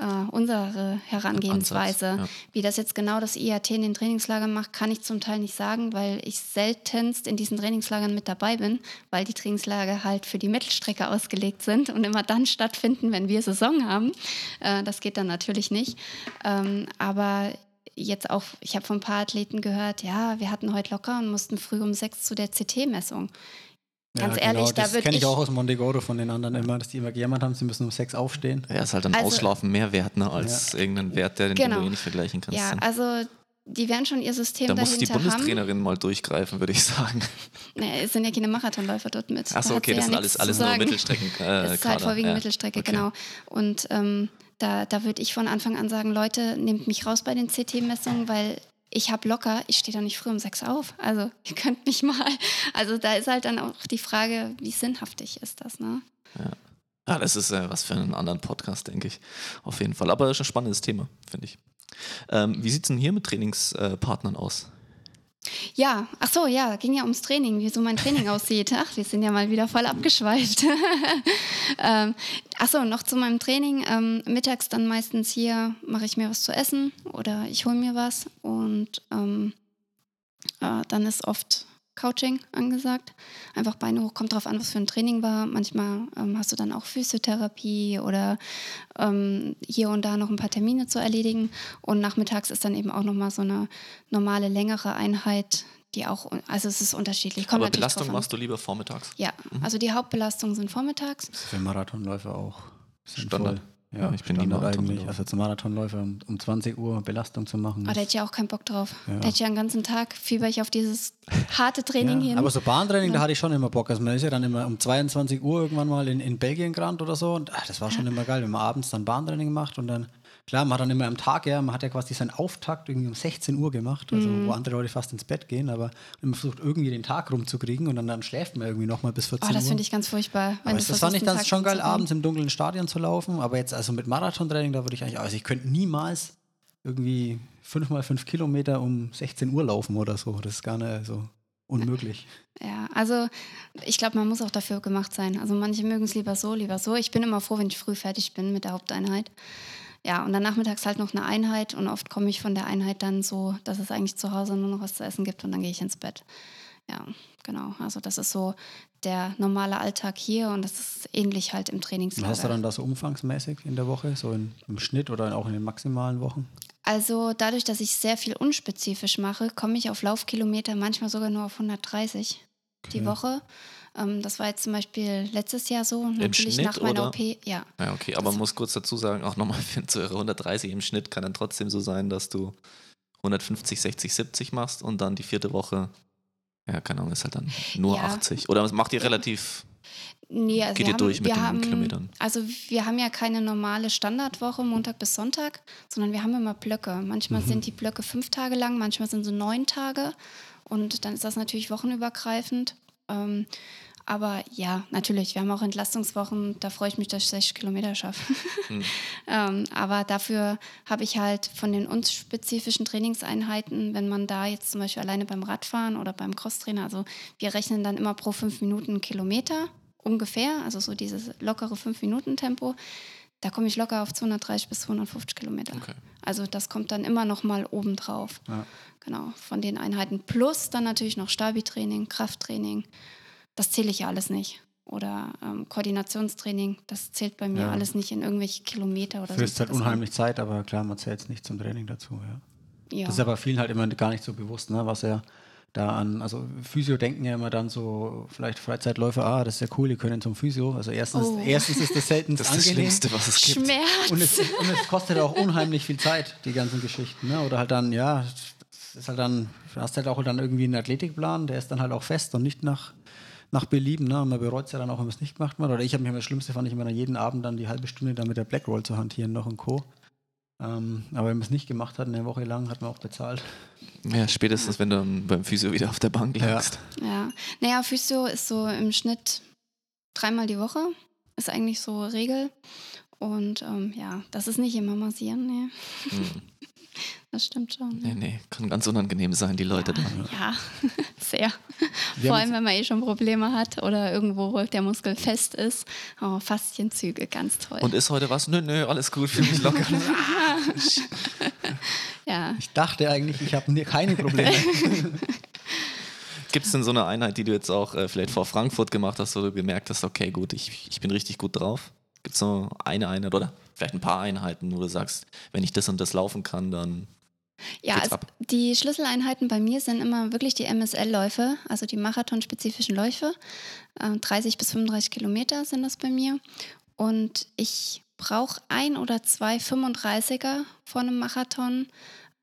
äh, unsere Herangehensweise. Ansatz, ja. Wie das jetzt genau das IAT in den Trainingslagern macht, kann ich zum Teil nicht sagen, weil ich seltenst in diesen Trainingslagern mit dabei bin, weil die Trainingslager halt für die Mittelstrecke ausgelegt sind und immer dann stattfinden, wenn wir Saison haben. Äh, das geht dann natürlich nicht. Ähm, aber jetzt auch, ich habe von ein paar Athleten gehört, ja, wir hatten heute locker und mussten früh um sechs zu der CT-Messung. Ganz ja, ehrlich, genau, da das würde kenne ich, ich auch aus Montegoro von den anderen immer, dass die immer gejammert haben, sie müssen um sechs aufstehen. Ja, ist halt ein Also- Ausschlafen mehr wert, ne, als irgendein Wert, der, den Genau. du eh nicht vergleichen kannst. Ja, also die werden schon ihr System da muss die dahinter haben. Bundestrainerin mal durchgreifen, würde ich sagen. Nee, es sind ja keine Marathonläufer dort mit. Achso, Da okay, das ja sind alles, alles nur. Mittelstrecken. Äh, Es ist halt vorwiegend ja. Mittelstrecke, okay. genau. Und ähm, da, da würde ich von Anfang an sagen, Leute, nehmt mich raus bei den CT-Messungen, weil ich habe locker, ich stehe da nicht früh um sechs auf. Also ihr könnt mich mal. Also da ist halt dann auch die Frage, wie sinnhaftig ist das, ne? Ja, das ist äh, was für einen anderen Podcast, denke ich. Auf jeden Fall. Aber ist ein spannendes Thema, finde ich. Ähm, wie sieht es denn hier mit Trainingspartnern aus? Ja, ach so, ja, ging ja ums Training, wie so mein Training aussieht. Ach, wir sind ja mal wieder voll abgeschweift. ähm, ach so, noch zu meinem Training. Ähm, mittags dann meistens hier mache ich mir was zu essen oder ich hole mir was und ähm, äh, dann ist oft Couching angesagt. Einfach Beine hoch, kommt drauf an, was für ein Training war. Manchmal ähm, hast du dann auch Physiotherapie oder ähm, hier und da noch ein paar Termine zu erledigen. Und nachmittags ist dann eben auch nochmal so eine normale, längere Einheit, die auch, also es ist unterschiedlich. Kommt Aber Belastung machst du lieber vormittags? Ja, also die Hauptbelastungen sind vormittags. Das ist für Marathonläufer auch. Standard. Ja, ich bin Standard eigentlich. Also zum Marathonläufer um, um 20 Uhr Belastung zu machen. Aber da hätte ich ja auch keinen Bock drauf. Ja. Da hätte ich ja den ganzen Tag fieber ich auf dieses harte Training ja, hin. aber so Bahntraining, da Ja. hatte ich schon immer Bock. Also man ist ja dann immer um 22 Uhr irgendwann mal in, in Belgien gerannt oder so. Und ach, das war schon immer geil, wenn man abends dann Bahntraining macht und dann, klar, man hat dann immer am Tag, ja, man hat ja quasi seinen Auftakt irgendwie um 16 Uhr gemacht, also Mhm. wo andere Leute fast ins Bett gehen, aber man versucht irgendwie den Tag rumzukriegen und dann, dann schläft man irgendwie nochmal bis 14 oh, Uhr. das finde ich ganz furchtbar. Das fand ich dann schon geil, abends im dunklen Stadion zu laufen. Aber jetzt also mit Marathontraining, da würde ich eigentlich, also ich könnte niemals irgendwie fünf mal fünf Kilometer um 16 Uhr laufen oder so. Das ist gar nicht so unmöglich. Ja, also ich glaube, man muss auch dafür gemacht sein. Also manche mögen es lieber so, lieber so. Ich bin immer froh, wenn ich früh fertig bin mit der Haupteinheit. Ja, und dann nachmittags halt noch eine Einheit und oft komme ich von der Einheit dann so, dass es eigentlich zu Hause nur noch was zu essen gibt und dann gehe ich ins Bett. Ja, genau. Also das ist so der normale Alltag hier und das ist ähnlich halt im Trainingslager. hast du dann das so umfangsmäßig in der Woche, so in, im Schnitt oder auch in den maximalen Wochen? Also dadurch, dass ich sehr viel unspezifisch mache, komme ich auf Laufkilometer manchmal sogar nur auf 130 die Okay. Woche. Ähm, das war jetzt zum Beispiel letztes Jahr so. Natürlich Schnitt, nach meiner oder? OP, ja. Ja, okay, aber man muss kurz dazu sagen, auch nochmal für Zuhörer, 130 im Schnitt kann dann trotzdem so sein, dass du 150, 60, 70 machst und dann die vierte Woche, ja, keine Ahnung, ist halt dann nur Ja. 80. Oder macht ihr relativ, Nee, also geht wir ihr haben, durch mit den haben, Kilometern? Also wir haben ja keine normale Standardwoche, Montag bis Sonntag, sondern wir haben immer Blöcke. Manchmal Mhm. sind die Blöcke fünf Tage lang, manchmal sind sie neun Tage. Und dann ist das natürlich wochenübergreifend. Ähm, aber ja, natürlich, wir haben auch Entlastungswochen, da freue ich mich, dass ich 60 Kilometer schaffe. Hm. ähm, aber dafür habe ich halt von den unspezifischen Trainingseinheiten, wenn man da jetzt zum Beispiel alleine beim Radfahren oder beim Crosstrainer, also wir rechnen dann immer pro fünf Minuten einen Kilometer ungefähr, also so dieses lockere 5-Minuten-Tempo, da komme ich locker auf 230 bis 250 Kilometer. Okay. Also das kommt dann immer noch mal oben drauf. Ja. Genau, von den Einheiten. Plus dann natürlich noch Stabi-Training, Krafttraining. Das zähle ich ja alles nicht. Oder ähm, Koordinationstraining, das zählt bei mir Ja. alles nicht in irgendwelche Kilometer oder Frisst halt unheimlich Zeit, aber klar, man zählt es nicht zum Training dazu. Ja. Ja. Das ist aber vielen halt immer gar nicht so bewusst, ne, was er da an, also Physio denken ja immer dann so, vielleicht Freizeitläufer, ah, das ist ja cool, die können zum Physio. Also erstens, Oh. erstens ist das selten Das ist das. Schlimmste, was es gibt. Schmerz. Und es, und es kostet auch unheimlich viel Zeit, die ganzen Geschichten. Ne? Oder halt dann, ja, ist halt dann, du hast halt auch dann irgendwie einen Athletikplan, der ist dann halt auch fest und nicht nach, nach Belieben. Ne? Und man bereut es ja dann auch, wenn man es nicht gemacht hat. Oder ich habe mich immer das Schlimmste, fand ich immer dann jeden Abend dann die halbe Stunde da mit der Blackroll zu hantieren noch und Co. Ähm, aber wenn man es nicht gemacht hat, eine Woche lang, hat man auch bezahlt. Ja, spätestens, wenn du dann beim Physio wieder auf der Bank Ja. lagst. Ja, naja, Physio ist so im Schnitt dreimal die Woche, ist eigentlich so Regel. Und ähm, ja, das ist nicht immer massieren, nee. Hm. Das stimmt schon. Nee, nee, kann ganz unangenehm sein, die Leute da. Ja, sehr. Wir Vor allem, wenn man eh schon Probleme hat oder irgendwo der Muskel fest ist. Oh, Faszienzüge, ganz toll. Und ist heute was? Nö, nö, alles gut, fühle mich locker. ja, Ich dachte eigentlich, ich habe keine Probleme. Gibt es denn so eine Einheit, die du jetzt auch äh, vielleicht vor Frankfurt gemacht hast, wo du gemerkt hast, okay, gut, ich, ich bin richtig gut drauf? Gibt es so eine Einheit oder vielleicht ein paar Einheiten, wo du sagst, wenn ich das und das laufen kann, dann ja also die Schlüsseleinheiten bei mir sind immer wirklich die MSL-Läufe, also die marathonspezifischen Läufe. Äh, 30 bis 35 Kilometer sind das bei mir. Und ich brauche ein oder zwei 35er vor einem Marathon,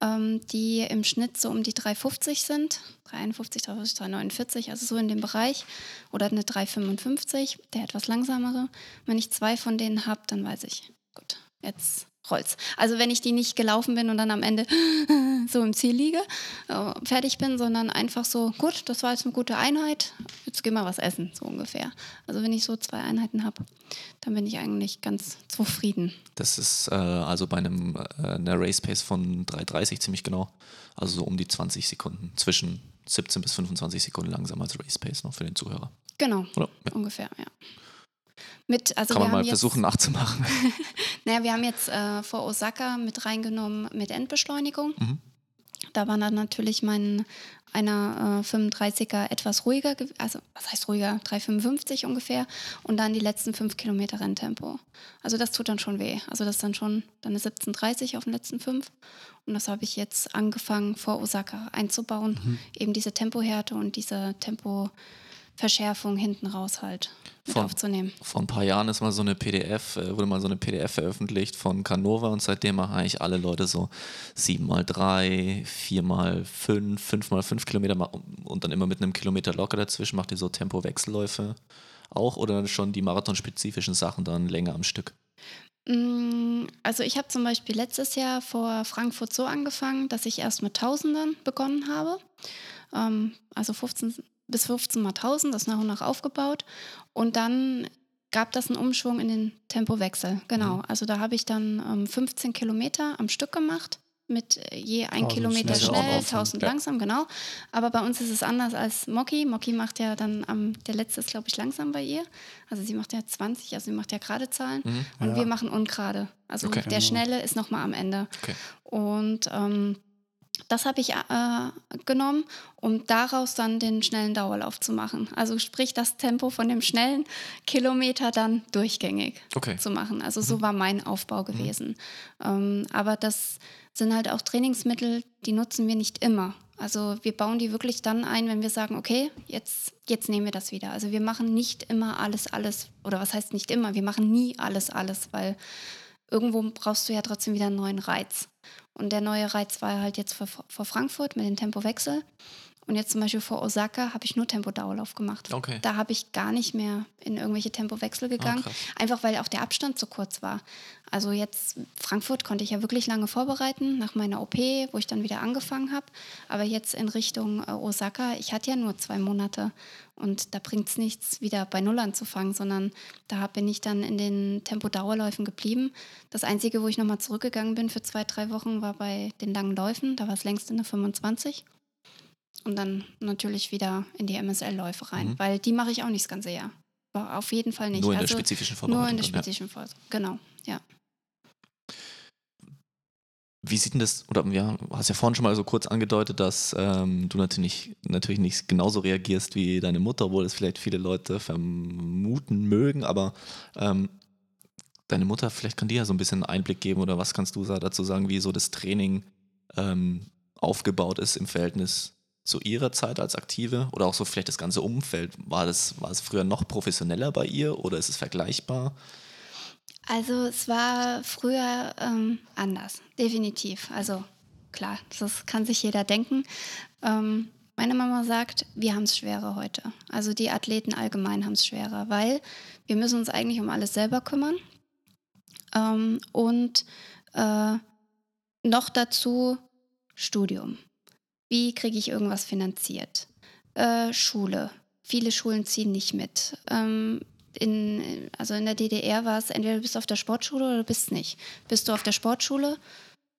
ähm, die im Schnitt so um die 350 sind. 351, 350, 349, also so in dem Bereich. Oder eine 355, der etwas langsamere. Wenn ich zwei von denen habe, dann weiß ich, gut, jetzt rollt's. Also wenn ich die nicht gelaufen bin und dann am Ende so im Ziel liege, äh, fertig bin, sondern einfach so, gut, das war jetzt eine gute Einheit, jetzt gehen wir was essen, so ungefähr. Also wenn ich so zwei Einheiten habe, dann bin ich eigentlich ganz zufrieden. Das ist äh, also bei einem äh, einer Race Pace von 3,30 ziemlich genau. Also so um die 20 Sekunden. Zwischen 17 bis 25 Sekunden langsam als Race Pace noch für den Zuhörer. Genau, Oder? Ja. ungefähr, ja. Mit, also Kann wir man mal jetzt, versuchen nachzumachen. Naja, wir haben jetzt äh, vor Osaka mit reingenommen mit Endbeschleunigung. Mhm. Da war dann natürlich mein einer äh, 35er etwas ruhiger, also was heißt ruhiger, 3,55 ungefähr und dann die letzten fünf Kilometer Renntempo. Also das tut dann schon weh. Also das ist dann schon dann eine 17,30 auf den letzten fünf und das habe ich jetzt angefangen vor Osaka einzubauen, Mhm. eben diese Tempohärte und diese Tempoverschärfung hinten raus halt Von- aufzunehmen. Vor ein paar Jahren ist mal so eine PDF, äh, wurde mal so eine PDF veröffentlicht von Canova und seitdem machen eigentlich alle Leute so 7x3, 4x5, 5x5 Kilometer und dann immer mit einem Kilometer locker dazwischen. Macht ihr so Tempo-Wechselläufe auch oder schon die marathonspezifischen Sachen dann länger am Stück? Mm, Also ich habe zum Beispiel letztes Jahr vor Frankfurt so angefangen, dass ich erst mit Tausenden begonnen habe. Ähm, also 15 bis 15 mal 1000, das nach und nach aufgebaut. Und dann gab das einen Umschwung in den Tempowechsel. Genau. Mhm. Also da habe ich dann ähm, 15 Kilometer am Stück gemacht mit äh, je ein 1000 Kilometer schnell, schnell, langsam, 1000 ja. langsam, genau. Aber bei uns ist es anders als Moki. Moki macht ja dann am, der letzte ist, glaube ich, langsam bei ihr. Also sie macht ja 20, also sie macht ja gerade Zahlen. Mhm. Und Ja. wir machen ungerade. Also Okay. der Schnelle ist nochmal am Ende. Okay. Und ähm, das habe ich äh, genommen, um daraus dann den schnellen Dauerlauf zu machen. Also sprich das Tempo von dem schnellen Kilometer dann durchgängig Okay. zu machen. Also so war mein Aufbau gewesen. Ähm, aber das sind halt auch Trainingsmittel, die nutzen wir nicht immer. Also wir bauen die wirklich dann ein, wenn wir sagen, okay, jetzt, jetzt nehmen wir das wieder. Also wir machen nicht immer alles, alles, oder was heißt nicht immer, wir machen nie alles, alles, weil irgendwo brauchst du ja trotzdem wieder einen neuen Reiz. Und der neue Reiz war halt jetzt vor, Frankfurt mit dem Tempowechsel. Und jetzt zum Beispiel vor Osaka habe ich nur Tempodauerlauf gemacht. Okay. Da habe ich gar nicht mehr in irgendwelche Tempowechsel gegangen, krass. einfach weil auch der Abstand zu kurz war. Also jetzt Frankfurt konnte ich ja wirklich lange vorbereiten nach meiner OP, wo ich dann wieder angefangen habe. Aber jetzt in Richtung äh, Osaka, ich hatte ja nur zwei Monate und da bringt es nichts, wieder bei Null anzufangen, sondern da bin ich dann in den Tempodauerläufen geblieben. Das Einzige, wo ich nochmal zurückgegangen bin für zwei, drei Wochen, war bei den langen Läufen. Da war es längst in der 25. Und dann natürlich wieder in die MSL-Läufe rein, Mhm. weil die mache ich auch nicht das ganze Jahr. Aber Auf jeden Fall nicht. Nur in der Also spezifischen Vorbereitung. Nur in der ja. spezifischen Phase. Genau, ja. Wie sieht denn das, oder ja, du hast ja vorhin schon mal so kurz angedeutet, dass ähm, du natürlich, natürlich nicht genauso reagierst wie deine Mutter, obwohl es vielleicht viele Leute vermuten mögen, aber ähm, deine Mutter, vielleicht kann die ja so ein bisschen Einblick geben oder was kannst du dazu sagen, wie so das Training ähm, aufgebaut ist im Verhältnis zu ihrer Zeit als Aktive oder auch so vielleicht das ganze Umfeld. War das, war es früher noch professioneller bei ihr oder ist es vergleichbar? Also es war früher ähm, anders, definitiv. Also klar, das kann sich jeder denken. Ähm, meine Mama sagt, wir haben es schwerer heute. Also die Athleten allgemein haben es schwerer, weil wir müssen uns eigentlich um alles selber kümmern. Ähm, und äh, noch dazu Studium. Wie kriege ich irgendwas finanziert? Äh, Schule. Viele Schulen ziehen nicht mit. Ähm, in, also in der DDR war es entweder du bist auf der Sportschule oder du bist nicht. Bist du auf der Sportschule,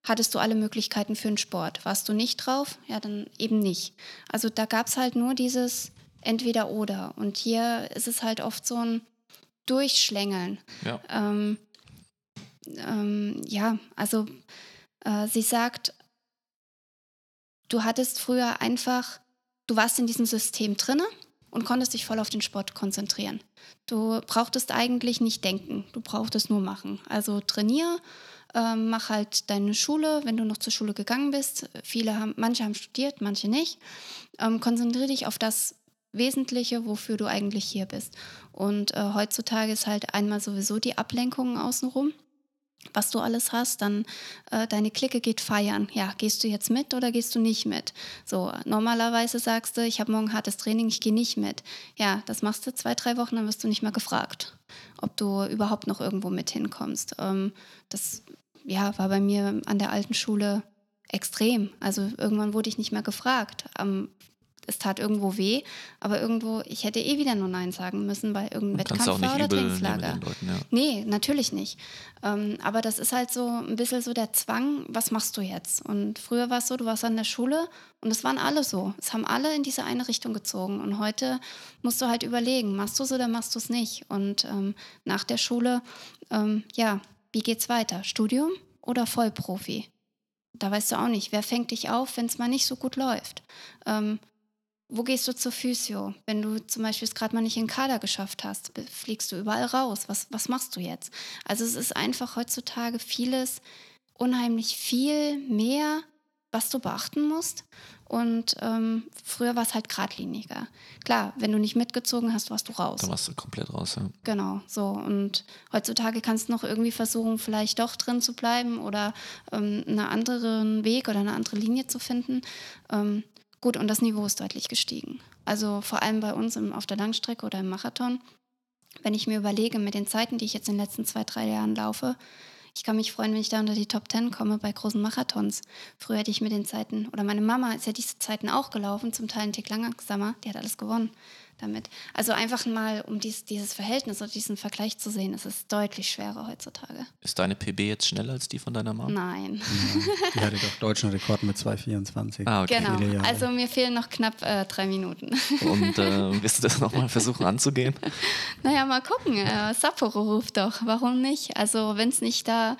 hattest du alle Möglichkeiten für den Sport. Warst du nicht drauf? Ja, dann eben nicht. Also da gab es halt nur dieses entweder oder. Und hier ist es halt oft so ein Durchschlängeln. Ja. Ähm, ähm, ja, also äh, sie sagt, du hattest früher einfach, du warst in diesem System drinne und konntest dich voll auf den Sport konzentrieren. Du brauchtest eigentlich nicht denken, du brauchtest nur machen. Also trainier, ähm, mach halt deine Schule, wenn du noch zur Schule gegangen bist. Viele haben, manche haben studiert, manche nicht. Ähm, konzentriere dich auf das Wesentliche, wofür du eigentlich hier bist. Und äh, heutzutage ist halt einmal sowieso die Ablenkung außenrum was du alles hast, dann äh, deine Clique geht feiern. Ja, gehst du jetzt mit oder gehst du nicht mit? So, normalerweise sagst du, ich habe morgen hartes Training, ich gehe nicht mit. Ja, das machst du zwei, drei Wochen, dann wirst du nicht mehr gefragt, ob du überhaupt noch irgendwo mit hinkommst. Ähm, das ja, war bei mir an der alten Schule extrem. Also irgendwann wurde ich nicht mehr gefragt. Am es tat irgendwo weh, aber irgendwo, ich hätte eh wieder nur Nein sagen müssen bei irgendeinem Wettkampf auch nicht oder übel Trainingslager. Leuten, ja. Nee, natürlich nicht. Ähm, aber das ist halt so ein bisschen so der Zwang, was machst du jetzt? Und früher war es so, du warst an der Schule und es waren alle so. Es haben alle in diese eine Richtung gezogen. Und heute musst du halt überlegen, machst du es oder machst du es nicht? Und ähm, nach der Schule, ähm, ja, wie geht's weiter? Studium oder Vollprofi? Da weißt du auch nicht, wer fängt dich auf, wenn es mal nicht so gut läuft. Ähm, wo gehst du zur Physio? Wenn du zum Beispiel es gerade mal nicht in den Kader geschafft hast, fliegst du überall raus. Was, was machst du jetzt? Also es ist einfach heutzutage vieles, unheimlich viel mehr, was du beachten musst. Und ähm, früher war es halt geradliniger. Klar, wenn du nicht mitgezogen hast, warst du raus. Dann warst du komplett raus, ja. Genau, so. Und heutzutage kannst du noch irgendwie versuchen, vielleicht doch drin zu bleiben oder ähm, einen anderen Weg oder eine andere Linie zu finden. Ähm, Gut, und das Niveau ist deutlich gestiegen. Also vor allem bei uns im, auf der Langstrecke oder im Marathon. Wenn ich mir überlege, mit den Zeiten, die ich jetzt in den letzten zwei, drei Jahren laufe, ich kann mich freuen, wenn ich da unter die Top Ten komme bei großen Marathons. Früher hätte ich mit den Zeiten, oder meine Mama ist ja diese Zeiten auch gelaufen, zum Teil einen Tick langsamer, die hat alles gewonnen damit. Also einfach mal, um dies, dieses Verhältnis oder diesen Vergleich zu sehen, ist es deutlich schwerer heutzutage. Ist deine PB jetzt schneller als die von deiner Mama? Nein. Ja, die hatte doch deutschen Rekord mit 2,24. Ah, okay. Genau. Also mir fehlen noch knapp äh, drei Minuten. Und äh, wirst du das nochmal versuchen anzugehen? Naja, mal gucken. Äh, Sapporo ruft doch. Warum nicht? Also wenn es nicht da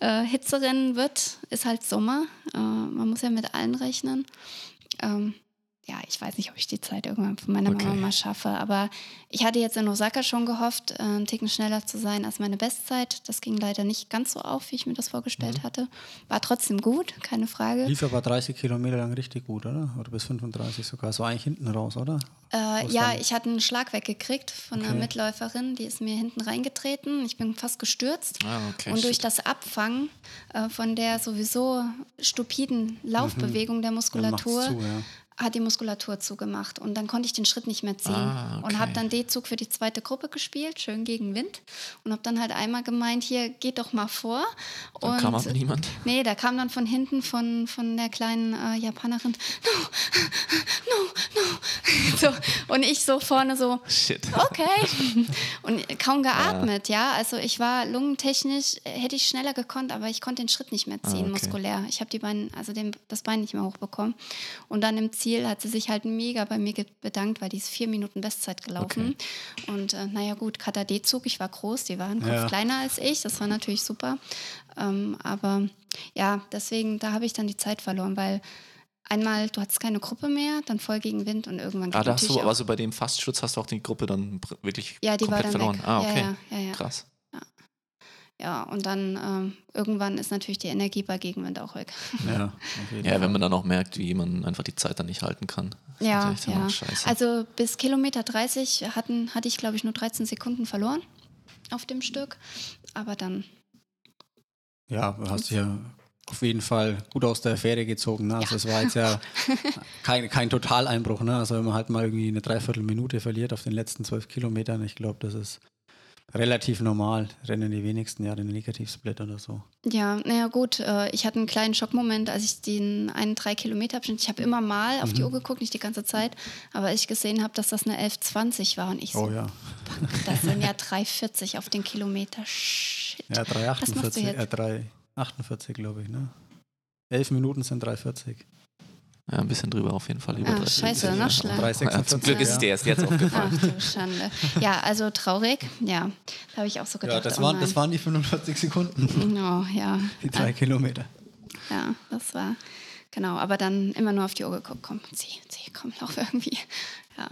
äh, Hitzerennen wird, ist halt Sommer. Äh, man muss ja mit allen rechnen. Ähm, ja, ich weiß nicht, ob ich die Zeit irgendwann von meiner Okay. Mama mal schaffe. Aber ich hatte jetzt in Osaka schon gehofft, äh, einen Ticken schneller zu sein als meine Bestzeit. Das ging leider nicht ganz so auf, wie ich mir das Mhm. vorgestellt hatte. War trotzdem gut, keine Frage. Lief aber 30 Kilometer lang richtig gut, oder? Oder bis 35 sogar. So eigentlich hinten raus, oder? Äh, ja, ich hatte einen Schlag weggekriegt von einer Okay. Mitläuferin, die ist mir hinten reingetreten. Ich bin fast gestürzt. Ah, okay. und durch das Abfangen äh, von der sowieso stupiden Laufbewegung der Mhm. Macht's Muskulatur zu, ja. Hat die Muskulatur zugemacht und dann konnte ich den Schritt nicht mehr ziehen Ah, und habe okay. dann D-Zug für die zweite Gruppe gespielt, schön gegen Wind und habe dann halt einmal gemeint, hier geht doch mal vor Dann und kam aber niemand. Nee, da kam dann von hinten von, von der kleinen äh, Japanerin, no, no, no. So, und ich so vorne so, Shit. okay. Und kaum geatmet, ja. Also ich war lungentechnisch, äh, hätte ich schneller gekonnt, aber ich konnte den Schritt nicht mehr ziehen, Ah, okay. muskulär. Ich habe die Beine, also den, das Bein nicht mehr hochbekommen. Und dann im Ziel hat sie sich halt mega bei mir bedankt, weil die ist vier Minuten Bestzeit gelaufen. Und äh, naja gut, Kata D-Zug, ich war groß, die war Kopf Ja. kleiner als ich, das war natürlich super. Ähm, aber ja, deswegen, da habe ich dann die Zeit verloren, weil einmal, du hattest keine Gruppe mehr, dann voll gegen Wind und irgendwann Ah, da hast du, also bei dem Fastschutz hast du auch die Gruppe dann wirklich ja, die war komplett dann verloren. weg. Ah, okay. Ja, ja, ja, ja. Krass. Ja, und dann ähm, irgendwann ist natürlich die Energie bei Gegenwind auch weg. Ja, Ja, wenn man dann auch merkt, wie man einfach die Zeit dann nicht halten kann. Ja, ja. Also bis Kilometer 30 hatten, hatte ich, glaube ich, nur 13 Sekunden verloren auf dem Stück. Aber dann, Ja, du hast dich ja auf jeden Fall gut aus der Affäre gezogen. Ne? Also Ja. es war jetzt ja kein, kein Totaleinbruch. Ne? Also wenn man halt mal irgendwie eine Dreiviertelminute verliert auf den letzten zwölf Kilometern, ich glaube, das ist relativ normal. Rennen die wenigsten ja den Negativsplit oder so. ja, naja gut, äh, ich hatte einen kleinen Schockmoment, als ich den einen drei Kilometer Abschnitt, ich habe immer mal auf die Uhr geguckt, nicht die ganze Zeit, aber als ich gesehen habe, dass das eine 11,20 war und ich so, Oh ja. das sind ja 3,40 auf den Kilometer. Shit. Ja, Was machst du 348, jetzt? äh, 348 glaube ich. Ne? 11 Minuten sind 3,40. Ja, ein bisschen drüber auf jeden Fall. Über Ah, 30. scheiße, noch schlimmer. 3,46. Ja, zum Glück ist es dir erst jetzt aufgefallen. Ach du Schande. Ja, also traurig. Ja, da habe ich auch so gedacht. Ja, das oh waren, das nein. waren die 45 Sekunden, Oh, ja. die drei Kilometer. Ja, das war. Genau, aber dann immer nur auf die Uhr geguckt. Komm, zieh, zieh, komm, lauf irgendwie. Ja.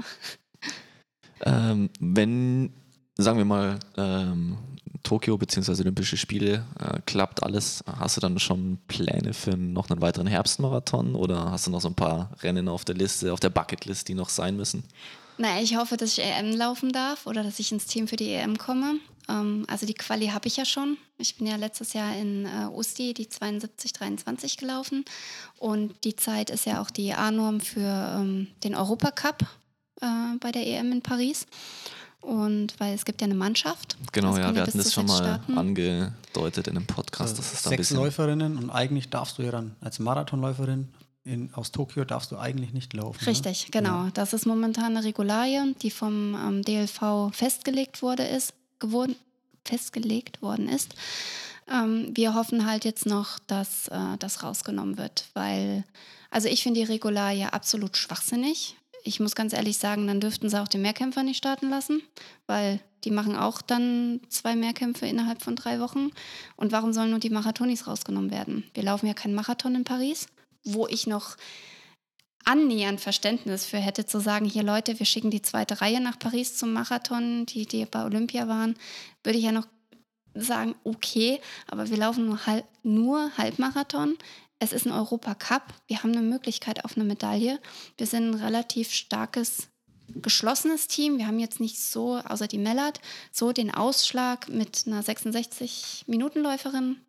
Ähm, wenn, sagen wir mal, ähm, Tokio bzw. Olympische Spiele äh, klappt alles, hast du dann schon Pläne für noch einen weiteren Herbstmarathon oder hast du noch so ein paar Rennen auf der Liste, auf der Bucketlist, die noch sein müssen? Naja, ich hoffe, dass ich EM laufen darf oder dass ich ins Team für die EM komme. Ähm, also die Quali habe ich ja schon. Ich bin ja letztes Jahr in äh, Usti die 72-23 gelaufen und die Zeit ist ja auch die A-Norm für ähm, den Europacup äh, bei der EM in Paris. Und weil es gibt ja eine Mannschaft. Genau, Das ja, wir ja hatten das schon mal starten. angedeutet in einem Podcast. Das ist da ein Sechs. Läuferinnen und eigentlich darfst du ja dann als Marathonläuferin in, aus Tokio darfst du eigentlich nicht laufen. ne? Richtig, genau. Das ist momentan eine Regularie, die vom ähm, DLV festgelegt wurde, ist, geworden, festgelegt worden ist. Ähm, wir hoffen halt jetzt noch, dass äh, das rausgenommen wird, weil, also ich finde die Regularie absolut schwachsinnig. Ich muss ganz ehrlich sagen, dann dürften sie auch den Mehrkämpfer nicht starten lassen, weil die machen auch dann zwei Mehrkämpfe innerhalb von drei Wochen. Und warum sollen nur die Marathonis rausgenommen werden? Wir laufen ja keinen Marathon in Paris, wo ich noch annähernd Verständnis für hätte, zu sagen, hier Leute, wir schicken die zweite Reihe nach Paris zum Marathon, die, die bei Olympia waren, würde ich ja noch sagen, okay, aber wir laufen nur, halb, nur Halbmarathon. Es ist ein Europacup. Wir haben eine Möglichkeit auf eine Medaille. Wir sind ein relativ starkes, geschlossenes Team. Wir haben jetzt nicht so, außer die Mellert, so den Ausschlag mit einer 66-Minuten-Läuferin,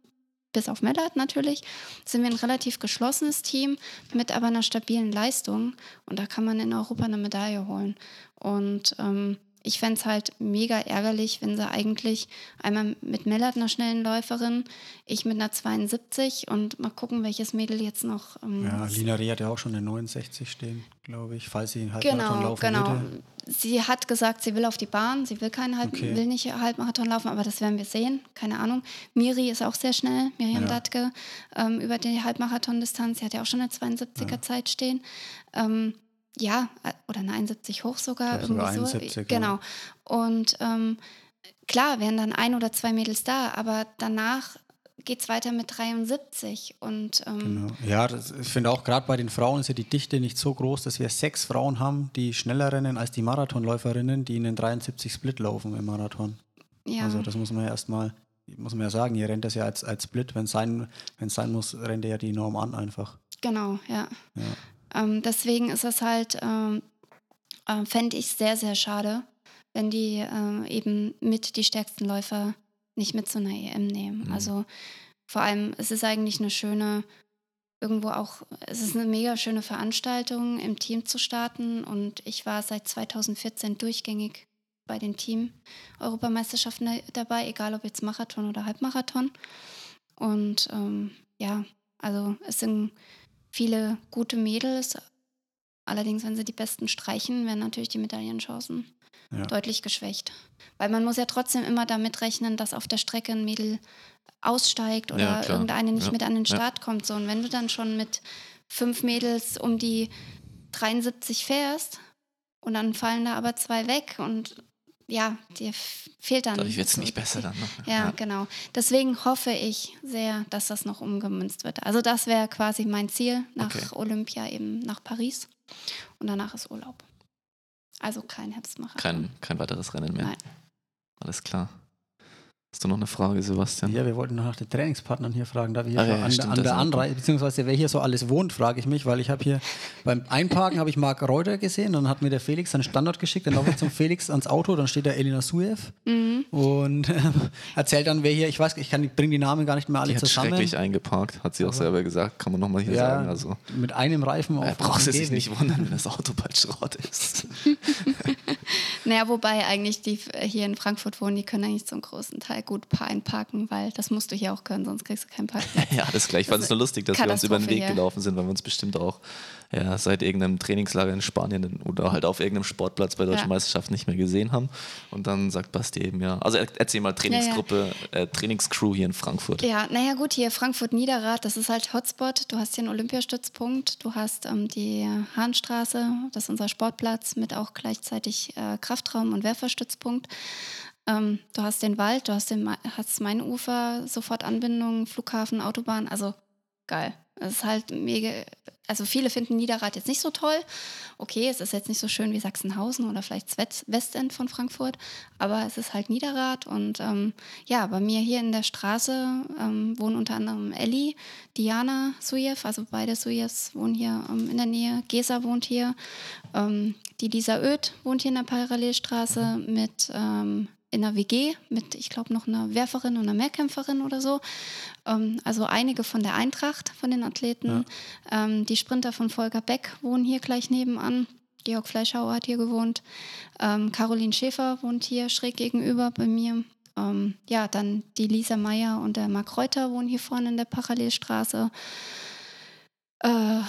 bis auf Mellert natürlich, sind wir ein relativ geschlossenes Team mit aber einer stabilen Leistung. Und da kann man in Europa eine Medaille holen. Und ähm, ich fände es halt mega ärgerlich, wenn sie eigentlich einmal mit Mellert, einer schnellen Läuferin, ich mit einer 72 und mal gucken, welches Mädel jetzt noch. Ähm, Ja, Lina Reh hat ja auch schon eine 69 stehen, glaube ich, falls sie einen Halbmarathon Genau, laufen genau. würde. Sie hat gesagt, sie will auf die Bahn, sie will keinen Halb Okay. will nicht Halbmarathon laufen, aber das werden wir sehen. Keine Ahnung. Miri ist auch sehr schnell, Miriam Ja. Dattke, ähm, über die Halbmarathon-Distanz. Sie hat ja auch schon eine 72er Zeit stehen. Ähm, ja, äh, oder eine 71 hoch sogar. Glaub sogar irgendwie so. 71, ja. Genau. Und ähm, klar wären dann ein oder zwei Mädels da, aber danach geht es weiter mit 73. Und ähm, Genau. Ja, das, ich finde auch gerade bei den Frauen ist ja die Dichte nicht so groß, dass wir sechs Frauen haben, die schneller rennen als die Marathonläuferinnen, die in den 73 Split laufen im Marathon. ja. Also das muss man ja erstmal, muss man ja sagen, ihr rennt das ja als, als Split, wenn es sein, wenn's sein muss, rennt ihr ja die Norm an einfach. Genau, ja. Ja. Ähm, deswegen ist es halt, ähm, äh, fände ich sehr, sehr schade, wenn die äh, eben mit die stärksten Läufer nicht mit zu einer EM nehmen. Mhm. Also vor allem, es ist eigentlich eine schöne, irgendwo auch, es ist eine mega schöne Veranstaltung, im Team zu starten. Und ich war seit 2014 durchgängig bei den Team-Europameisterschaften dabei, egal ob jetzt Marathon oder Halbmarathon. Und ähm, ja, also es sind viele gute Mädels. Allerdings, wenn sie die Besten streichen, werden natürlich die Medaillenchancen Ja. deutlich geschwächt. Weil man muss ja trotzdem immer damit rechnen, dass auf der Strecke ein Mädel aussteigt oder Ja, irgendeine nicht Ja. mit an den. Start kommt. So, und wenn du dann schon mit fünf Mädels um die 73 fährst und dann fallen da aber zwei weg und ja, dir fehlt dann. Dadurch wird es nicht besser dann. Ne? ja, genau. Deswegen hoffe ich sehr, dass das noch umgemünzt wird. Also das wäre quasi mein Ziel nach Okay. Olympia eben nach Paris und danach ist Urlaub. Also kein Herbstmarathon. Kein, kein weiteres Rennen mehr. Nein. Alles klar. Hast du noch eine Frage, Sebastian? Ja, wir wollten noch nach den Trainingspartnern hier fragen. Da wir hier Ah, schon ja, an, stimmt, an der Anreise, beziehungsweise wer hier so alles wohnt, frage ich mich, weil ich habe hier beim Einparken habe ich Marc Reuter gesehen, dann hat mir der Felix seinen Standort geschickt, dann laufe ich zum Felix ans Auto, dann steht da Elina Suev Mhm. und ähm, erzählt dann, wer hier, ich weiß, ich kann, bringe die Namen gar nicht mehr alle Die hat zusammen. schrecklich eingeparkt, hat sie auch Aber- selber gesagt. Kann man nochmal hier ja, sagen. Also, mit einem Reifen er auf braucht dem sich Gehweg. nicht wundern, wenn das Auto bald Schrott ist. Naja, wobei eigentlich die äh, hier in Frankfurt wohnen, die können eigentlich zum großen Teil gut pa- einparken, weil das musst du hier auch können, sonst kriegst du keinen Parkplatz. ja, das ist gleich. Ich fand es nur lustig, dass wir uns über den Weg hier. gelaufen sind, weil wir uns bestimmt auch ja, seit irgendeinem Trainingslager in Spanien oder halt auf irgendeinem Sportplatz bei deutschen Ja. Meisterschaften nicht mehr gesehen haben. Und dann sagt Basti eben ja. Also er- erzähl mal Trainingsgruppe, Äh, Trainingscrew hier in Frankfurt. Ja, naja gut, hier Frankfurt-Niederrad, das ist halt Hotspot. Du hast hier einen Olympiastützpunkt, du hast ähm, die Hahnstraße, das ist unser Sportplatz mit auch gleichzeitig äh, Kraftraum und Werferstützpunkt. Ähm, du hast den Wald, du hast, den, hast Mainufer, sofort Anbindung, Flughafen, Autobahn, also geil. Es ist halt mega, also viele finden Niederrad jetzt nicht so toll. Okay, es ist jetzt nicht so schön wie Sachsenhausen oder vielleicht Westend von Frankfurt, aber es ist halt Niederrad und ähm, ja, bei mir hier in der Straße ähm, wohnen unter anderem Elli, Diana Sujew, also beide Sujews wohnen hier ähm, in der Nähe. Gesa wohnt hier. Ähm, die Lisa Oeth wohnt hier in der Parallelstraße mit ähm, in einer WG mit, ich glaube, noch einer Werferin und einer Mehrkämpferin oder so. Ähm, also einige von der Eintracht, von den Athleten. Ähm, die Sprinter von Volker Beck wohnen hier gleich nebenan. Georg Fleischhauer hat hier gewohnt. Ähm, Caroline Schäfer wohnt hier schräg gegenüber bei mir. Ähm, ja, dann die Lisa Meyer und der Marc Reuter wohnen hier vorne in der Parallelstraße. Äh,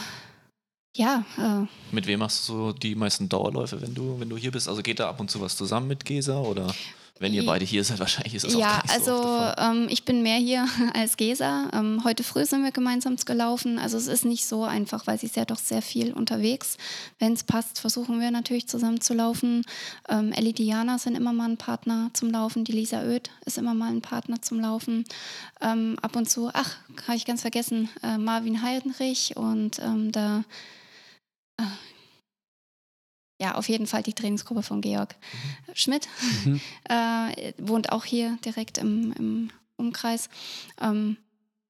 ja, äh, Mit wem machst du so die meisten Dauerläufe, wenn du, wenn du hier bist? Also geht da ab und zu was zusammen mit Gesa oder wenn ihr beide hier seid, wahrscheinlich ist das auch ja, gar nicht so also der Fall. ähm, ich bin mehr hier als Gesa. Ähm, heute früh sind wir gemeinsam gelaufen. Also es ist nicht so einfach, weil sie ist ja doch sehr viel unterwegs. Wenn es passt, versuchen wir natürlich zusammen zu laufen. Ähm, Ellie Diana sind immer mal ein Partner zum Laufen. Die Lisa Oeth ist immer mal ein Partner zum Laufen. Ähm, ab und zu, ach, habe ich ganz vergessen, äh, Marvin Heinrich und ähm, der äh, ja, auf jeden Fall die Trainingsgruppe von Georg Schmidt. Mhm. Äh, wohnt auch hier direkt im, im Umkreis. Ähm,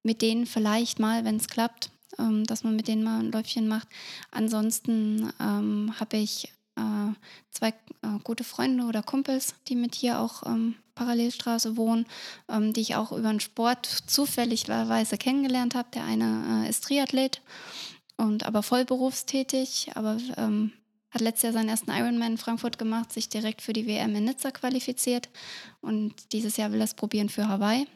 mit denen vielleicht mal, wenn es klappt, ähm, dass man mit denen mal ein Läufchen macht. Ansonsten ähm, habe ich äh, zwei äh, gute Freunde oder Kumpels, die mit hier auch ähm, Parallelstraße wohnen, ähm, die ich auch über den Sport zufälligerweise kennengelernt habe. Der eine äh, ist Triathlet und aber voll berufstätig, aber ähm, hat letztes Jahr seinen ersten Ironman in Frankfurt gemacht, sich direkt für die WM in Nizza qualifiziert und dieses Jahr will er es probieren für Hawaii.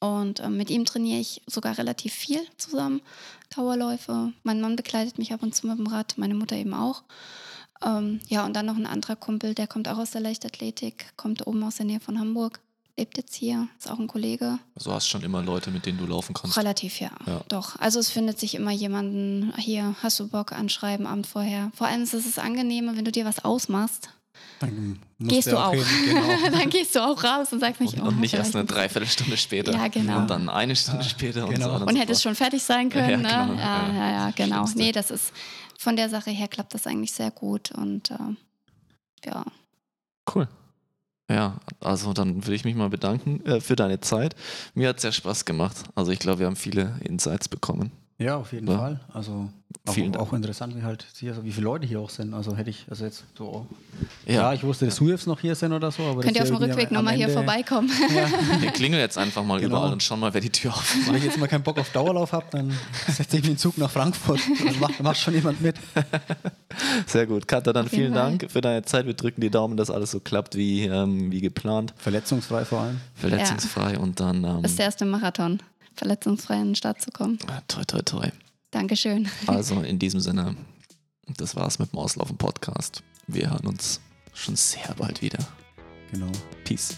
Und ähm, mit ihm trainiere ich sogar relativ viel zusammen, Dauerläufe. Mein Mann begleitet mich ab und zu mit dem Rad, meine Mutter eben auch. Ähm, ja, und dann noch ein anderer Kumpel, der kommt auch aus der Leichtathletik, kommt oben aus der Nähe von Hamburg, lebt jetzt hier, ist auch ein Kollege. Also hast schon immer Leute, mit denen du laufen kannst. Relativ, ja. Ja. Doch. Also es findet sich immer jemanden, hier, hast du Bock, anschreiben, Abend vorher. Vor allem ist es angenehmer, wenn du dir was ausmachst. Dann musst Gehst du auch. Genau. Dann gehst du auch raus und sagst nicht, Und, oh, und nicht erst eine Dreiviertelstunde später. Ja, genau. Und dann eine Stunde später und genau. so. Und so hättest fort. schon fertig sein können. Ja, ne? genau, ja, ja. ja, ja, genau. Schlimmste. Nee, das ist von der Sache her klappt das eigentlich sehr gut. Und äh, ja, Cool. Ja, also dann würde ich mich mal bedanken äh, für deine Zeit. Mir hat es sehr Spaß gemacht. Also ich glaube, wir haben viele Insights bekommen. Ja, auf jeden Ja. Fall. Also auch, auch interessant, wie halt hier, wie viele Leute hier auch sind. Also hätte ich, also jetzt so. Ja. Ja, ich wusste, dass Suevs noch hier sind oder so, aber könnt ihr auf dem Rückweg nochmal hier vorbeikommen. Wir klingeln jetzt einfach mal Genau. überall und schauen mal, wer die Tür aufmacht. Wenn ich jetzt mal keinen Bock auf Dauerlauf habe, dann setze ich mich in den Zug nach Frankfurt. Dann macht, macht schon jemand mit. Sehr gut. Katha, dann Auf vielen Fall. Dank für deine Zeit. Wir drücken die Daumen, dass alles so klappt wie, ähm, wie geplant. Verletzungsfrei vor allem. Verletzungsfrei und dann ähm, Das ist der erste Marathon, verletzungsfrei in den Start zu kommen. toi, toi, toi. Dankeschön. Also in diesem Sinne, das war's mit dem Auslaufen Podcast. Wir hören uns schon sehr bald wieder. Genau. Peace.